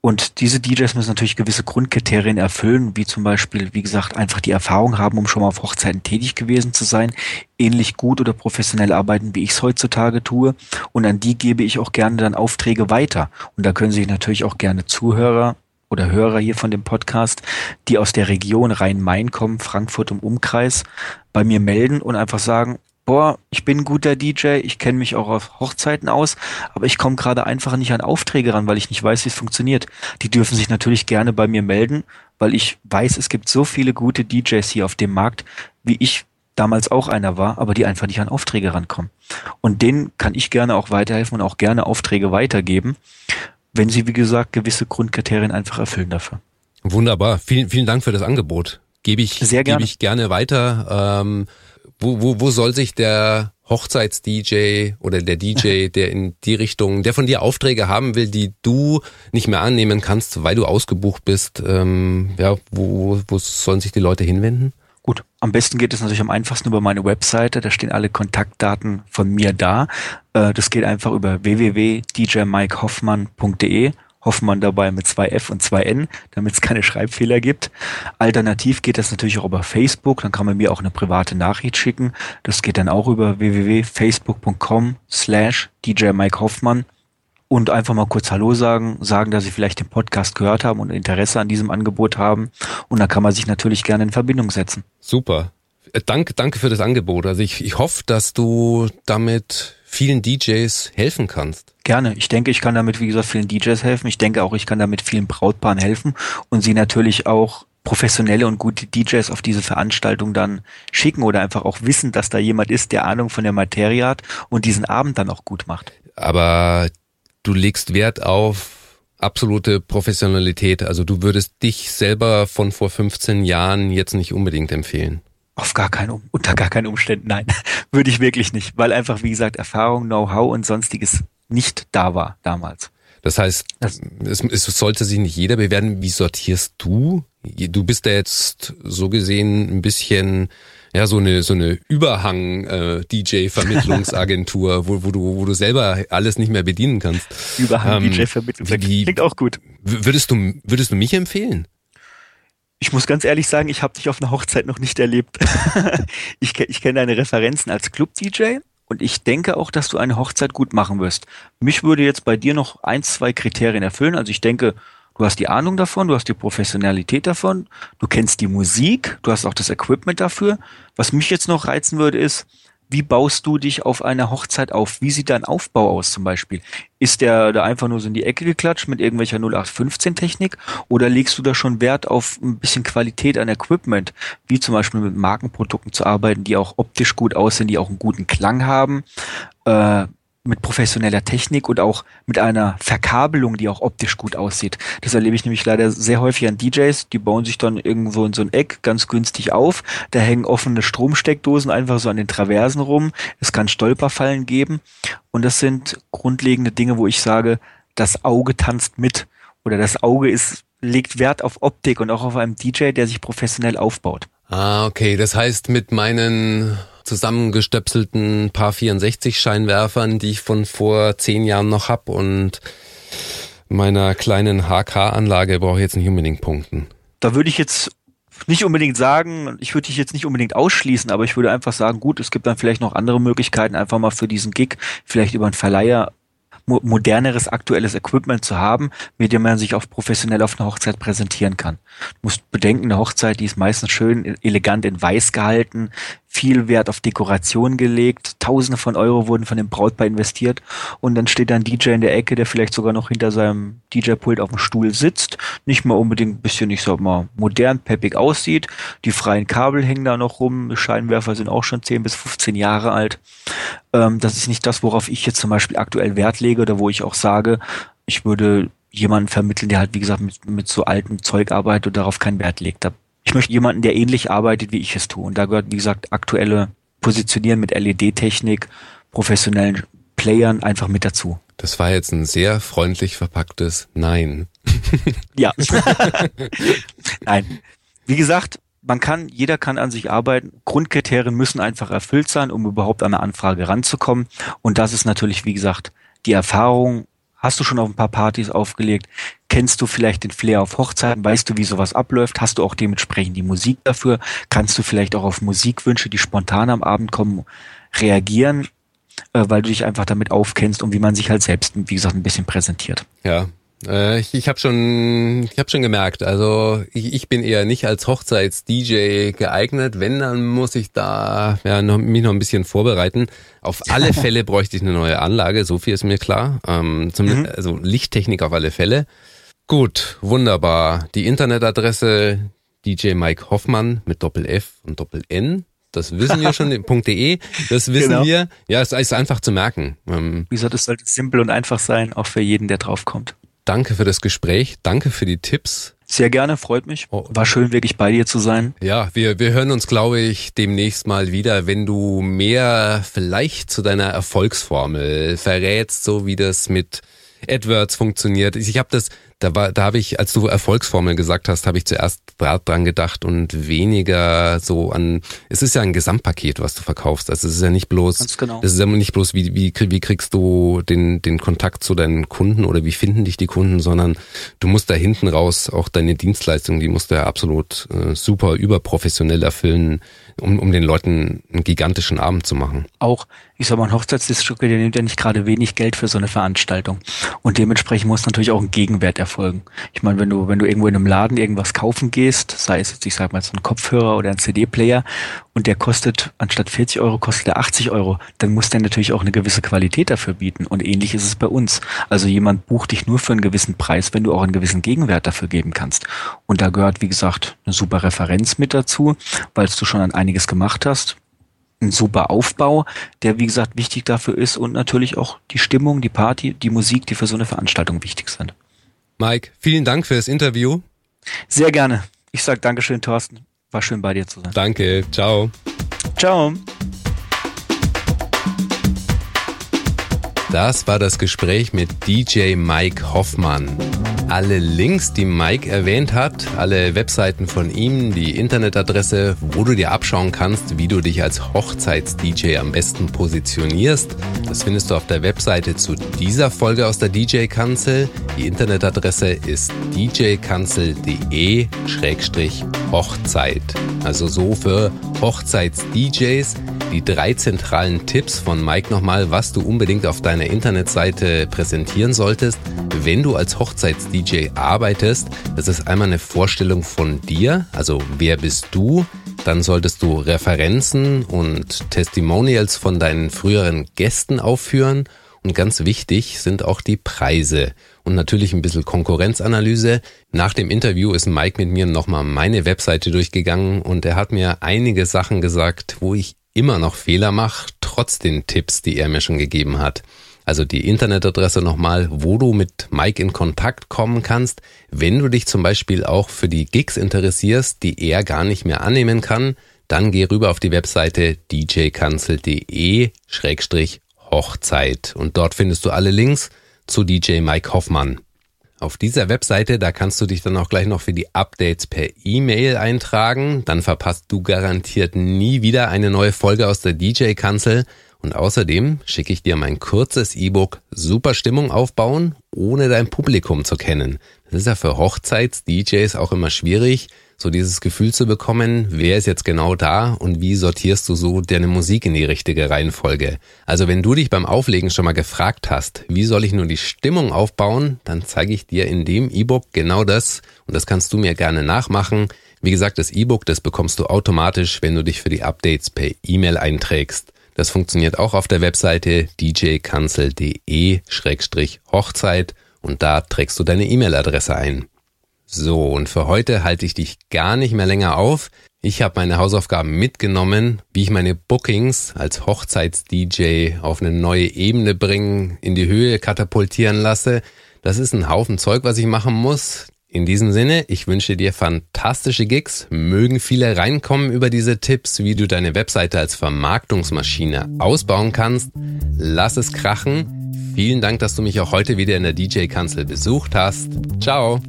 Und diese DJs müssen natürlich gewisse Grundkriterien erfüllen, wie zum Beispiel, wie gesagt, einfach die Erfahrung haben, um schon mal auf Hochzeiten tätig gewesen zu sein, ähnlich gut oder professionell arbeiten, wie ich es heutzutage tue. Und an die gebe ich auch gerne dann Aufträge weiter. Und da können sich natürlich auch gerne Zuhörer oder Hörer hier von dem Podcast, die aus der Region Rhein-Main kommen, Frankfurt im Umkreis, bei mir melden und einfach sagen, boah, ich bin ein guter DJ, ich kenne mich auch auf Hochzeiten aus, aber ich komme gerade einfach nicht an Aufträge ran, weil ich nicht weiß, wie es funktioniert. Die dürfen sich natürlich gerne bei mir melden, weil ich weiß, es gibt so viele gute DJs hier auf dem Markt, wie ich damals auch einer war, aber die einfach nicht an Aufträge rankommen. Und denen kann ich gerne auch weiterhelfen und auch gerne Aufträge weitergeben, wenn sie, wie gesagt, gewisse Grundkriterien einfach erfüllen dafür. Wunderbar. Vielen, vielen Dank für das Angebot. Gebe ich, Sehr gerne. Gebe ich gerne weiter. Ähm, wo, wo, wo soll sich der Hochzeits-DJ oder der DJ, der in die Richtung, der von dir Aufträge haben will, die du nicht mehr annehmen kannst, weil du ausgebucht bist, ähm, ja, wo, wo sollen sich die Leute hinwenden? Gut, am besten geht es natürlich am einfachsten über meine Webseite, da stehen alle Kontaktdaten von mir da. Äh, das geht einfach über www.djmikehoffmann.de Hoffmann dabei mit zwei F und zwei N, damit es keine Schreibfehler gibt. Alternativ geht das natürlich auch über Facebook, dann kann man mir auch eine private Nachricht schicken. Das geht dann auch über www.facebook.com slash DJ Mike Hoffmann und einfach mal kurz Hallo sagen, sagen, dass Sie vielleicht den Podcast gehört haben und Interesse an diesem Angebot haben. Und da kann man sich natürlich gerne in Verbindung setzen. Super. Äh, danke, danke für das Angebot. Also ich, ich hoffe, dass du damit vielen DJs helfen kannst. Gerne. Ich denke, ich kann damit, wie gesagt, vielen DJs helfen. Ich denke auch, ich kann damit vielen Brautpaaren helfen und sie natürlich auch professionelle und gute DJs auf diese Veranstaltung dann schicken oder einfach auch wissen, dass da jemand ist, der Ahnung von der Materie hat und diesen Abend dann auch gut macht. Aber du legst Wert auf absolute Professionalität. Also du würdest dich selber von vor 15 Jahren jetzt nicht unbedingt empfehlen. Auf gar keinen, unter gar keinen Umständen, nein. Würde ich wirklich nicht, weil einfach, wie gesagt, Erfahrung, Know-how und sonstiges nicht da war damals. Das heißt, das es, es sollte sich nicht jeder bewerten. Wie sortierst du? Du bist ja jetzt so gesehen ein bisschen ja so eine so eine Überhang äh, DJ Vermittlungsagentur, wo, wo du wo du selber alles nicht mehr bedienen kannst. Überhang ähm, DJ Vermittlungsagentur klingt auch gut. Würdest du würdest du mich empfehlen? Ich muss ganz ehrlich sagen, ich habe dich auf einer Hochzeit noch nicht erlebt. ich, ich kenne deine Referenzen als Club-DJ und ich denke auch, dass du eine Hochzeit gut machen wirst. Mich würde jetzt bei dir noch ein, zwei Kriterien erfüllen. Also ich denke, du hast die Ahnung davon, du hast die Professionalität davon, du kennst die Musik, du hast auch das Equipment dafür. Was mich jetzt noch reizen würde, ist, wie baust du dich auf einer Hochzeit auf? Wie sieht dein Aufbau aus zum Beispiel? Ist der da einfach nur so in die Ecke geklatscht mit irgendwelcher 0815 Technik oder legst du da schon Wert auf ein bisschen Qualität an Equipment, wie zum Beispiel mit Markenprodukten zu arbeiten, die auch optisch gut aussehen, die auch einen guten Klang haben? Äh, mit professioneller Technik und auch mit einer Verkabelung, die auch optisch gut aussieht. Das erlebe ich nämlich leider sehr häufig an DJs, die bauen sich dann irgendwo in so ein Eck ganz günstig auf. Da hängen offene Stromsteckdosen einfach so an den Traversen rum. Es kann Stolperfallen geben. Und das sind grundlegende Dinge, wo ich sage, das Auge tanzt mit. Oder das Auge ist, legt Wert auf Optik und auch auf einen DJ, der sich professionell aufbaut. Ah, okay. Das heißt, mit meinen zusammengestöpselten Paar 64 Scheinwerfern, die ich von vor zehn Jahren noch hab und meiner kleinen HK-Anlage brauche ich jetzt nicht unbedingt punkten. Da würde ich jetzt nicht unbedingt sagen, ich würde dich jetzt nicht unbedingt ausschließen, aber ich würde einfach sagen, gut, es gibt dann vielleicht noch andere Möglichkeiten, einfach mal für diesen Gig, vielleicht über einen Verleiher moderneres, aktuelles Equipment zu haben, mit dem man sich auch professionell auf einer Hochzeit präsentieren kann. Du musst bedenken, eine Hochzeit, die ist meistens schön elegant in weiß gehalten, viel Wert auf Dekoration gelegt, Tausende von Euro wurden von dem Brautpaar investiert. Und dann steht da ein DJ in der Ecke, der vielleicht sogar noch hinter seinem DJ-Pult auf dem Stuhl sitzt, nicht mal unbedingt ein bisschen, ich sag mal, modern, peppig aussieht, die freien Kabel hängen da noch rum, Scheinwerfer sind auch schon 10 bis 15 Jahre alt. Ähm, das ist nicht das, worauf ich jetzt zum Beispiel aktuell Wert lege oder wo ich auch sage, ich würde jemanden vermitteln, der halt, wie gesagt, mit, mit so altem Zeug arbeitet und darauf keinen Wert legt. Da ich möchte jemanden, der ähnlich arbeitet, wie ich es tue. Und da gehört, wie gesagt, aktuelle Positionieren mit LED-Technik, professionellen Playern einfach mit dazu. Das war jetzt ein sehr freundlich verpacktes Nein. ja. Nein. Wie gesagt, man kann, jeder kann an sich arbeiten. Grundkriterien müssen einfach erfüllt sein, um überhaupt an eine Anfrage ranzukommen. Und das ist natürlich, wie gesagt, die Erfahrung Hast du schon auf ein paar Partys aufgelegt? Kennst du vielleicht den Flair auf Hochzeiten? Weißt du, wie sowas abläuft? Hast du auch dementsprechend die Musik dafür? Kannst du vielleicht auch auf Musikwünsche, die spontan am Abend kommen, reagieren, äh, weil du dich einfach damit aufkennst und wie man sich halt selbst, wie gesagt, ein bisschen präsentiert? Ja, ich ich habe schon, ich habe schon gemerkt. Also ich, ich bin eher nicht als Hochzeits-DJ geeignet. Wenn, dann muss ich da ja, noch, mich noch ein bisschen vorbereiten. Auf alle Fälle bräuchte ich eine neue Anlage. So viel ist mir klar. Ähm, zum, mhm. Also Lichttechnik auf alle Fälle. Gut, wunderbar. Die Internetadresse DJ Mike Hoffmann mit Doppel F und Doppel N. Das wissen wir schon, .de, das wissen genau. wir. Ja, es ist einfach zu merken. Ähm, Wie gesagt, es sollte simpel und einfach sein, auch für jeden, der draufkommt. Danke für das Gespräch, danke für die Tipps. Sehr gerne, freut mich. Oh. War schön, wirklich bei dir zu sein. Ja, wir, wir hören uns, glaube ich, demnächst mal wieder, wenn du mehr vielleicht zu deiner Erfolgsformel verrätst, so wie das mit AdWords funktioniert. Ich habe das da war, da habe ich, als du Erfolgsformel gesagt hast, habe ich zuerst dran gedacht und weniger so an. Es ist ja ein Gesamtpaket, was du verkaufst. Also es ist ja nicht bloß, Ganz genau. es ist ja nicht bloß, wie, wie, wie kriegst du den, den Kontakt zu deinen Kunden oder wie finden dich die Kunden, sondern du musst da hinten raus auch deine Dienstleistung, die musst du ja absolut äh, super überprofessionell erfüllen um, um den Leuten einen gigantischen Abend zu machen. Auch, ich sag mal, ein Hochzeitsdistributor, der nimmt ja nicht gerade wenig Geld für so eine Veranstaltung. Und dementsprechend muss natürlich auch ein Gegenwert erfolgen. Ich meine, wenn du, wenn du irgendwo in einem Laden irgendwas kaufen gehst, sei es jetzt, ich sag mal, so ein Kopfhörer oder ein CD-Player, und der kostet, anstatt 40 Euro, kostet er 80 Euro, dann muss der natürlich auch eine gewisse Qualität dafür bieten. Und ähnlich ist es bei uns. Also jemand bucht dich nur für einen gewissen Preis, wenn du auch einen gewissen Gegenwert dafür geben kannst. Und da gehört, wie gesagt, eine super Referenz mit dazu, weil du schon an einiges gemacht hast. Ein super Aufbau, der wie gesagt wichtig dafür ist und natürlich auch die Stimmung, die Party, die Musik, die für so eine Veranstaltung wichtig sind. Mike, vielen Dank für das Interview. Sehr gerne. Ich sage Dankeschön, Thorsten. War schön bei dir zu sein. Danke, ciao. Ciao. Das war das Gespräch mit DJ Mike Hoffmann. Alle Links, die Mike erwähnt hat, alle Webseiten von ihm, die Internetadresse, wo du dir abschauen kannst, wie du dich als Hochzeits-DJ am besten positionierst, das findest du auf der Webseite zu dieser Folge aus der DJ-Kanzel. Die Internetadresse ist djkanzel.de-hochzeit. Also so für Hochzeits-DJs die drei zentralen Tipps von Mike nochmal, was du unbedingt auf deiner Internetseite präsentieren solltest, wenn du als Hochzeits-DJ arbeitest. Das ist einmal eine Vorstellung von dir, also wer bist du? Dann solltest du Referenzen und Testimonials von deinen früheren Gästen aufführen. Und ganz wichtig sind auch die Preise und natürlich ein bisschen Konkurrenzanalyse. Nach dem Interview ist Mike mit mir nochmal meine Webseite durchgegangen und er hat mir einige Sachen gesagt, wo ich immer noch Fehler mache, trotz den Tipps, die er mir schon gegeben hat. Also die Internetadresse nochmal, wo du mit Mike in Kontakt kommen kannst, wenn du dich zum Beispiel auch für die Gigs interessierst, die er gar nicht mehr annehmen kann, dann geh rüber auf die Webseite djkanzel.de-hochzeit und dort findest du alle Links zu DJ Mike Hoffmann. Auf dieser Webseite, da kannst du dich dann auch gleich noch für die Updates per E-Mail eintragen. Dann verpasst du garantiert nie wieder eine neue Folge aus der DJ-Kanzel. Und außerdem schicke ich dir mein kurzes E-Book Super Stimmung aufbauen, ohne dein Publikum zu kennen. Das ist ja für Hochzeits-DJs auch immer schwierig so dieses Gefühl zu bekommen, wer ist jetzt genau da und wie sortierst du so deine Musik in die richtige Reihenfolge. Also wenn du dich beim Auflegen schon mal gefragt hast, wie soll ich nur die Stimmung aufbauen, dann zeige ich dir in dem E-Book genau das und das kannst du mir gerne nachmachen. Wie gesagt, das E-Book, das bekommst du automatisch, wenn du dich für die Updates per E-Mail einträgst. Das funktioniert auch auf der Webseite djkanzel.de-hochzeit und da trägst du deine E-Mail-Adresse ein. So, und für heute halte ich dich gar nicht mehr länger auf. Ich habe meine Hausaufgaben mitgenommen, wie ich meine Bookings als Hochzeits-DJ auf eine neue Ebene bringen, in die Höhe katapultieren lasse. Das ist ein Haufen Zeug, was ich machen muss. In diesem Sinne, ich wünsche dir fantastische Gigs, mögen viele reinkommen über diese Tipps, wie du deine Webseite als Vermarktungsmaschine ausbauen kannst. Lass es krachen. Vielen Dank, dass du mich auch heute wieder in der DJ-Kanzel besucht hast. Ciao.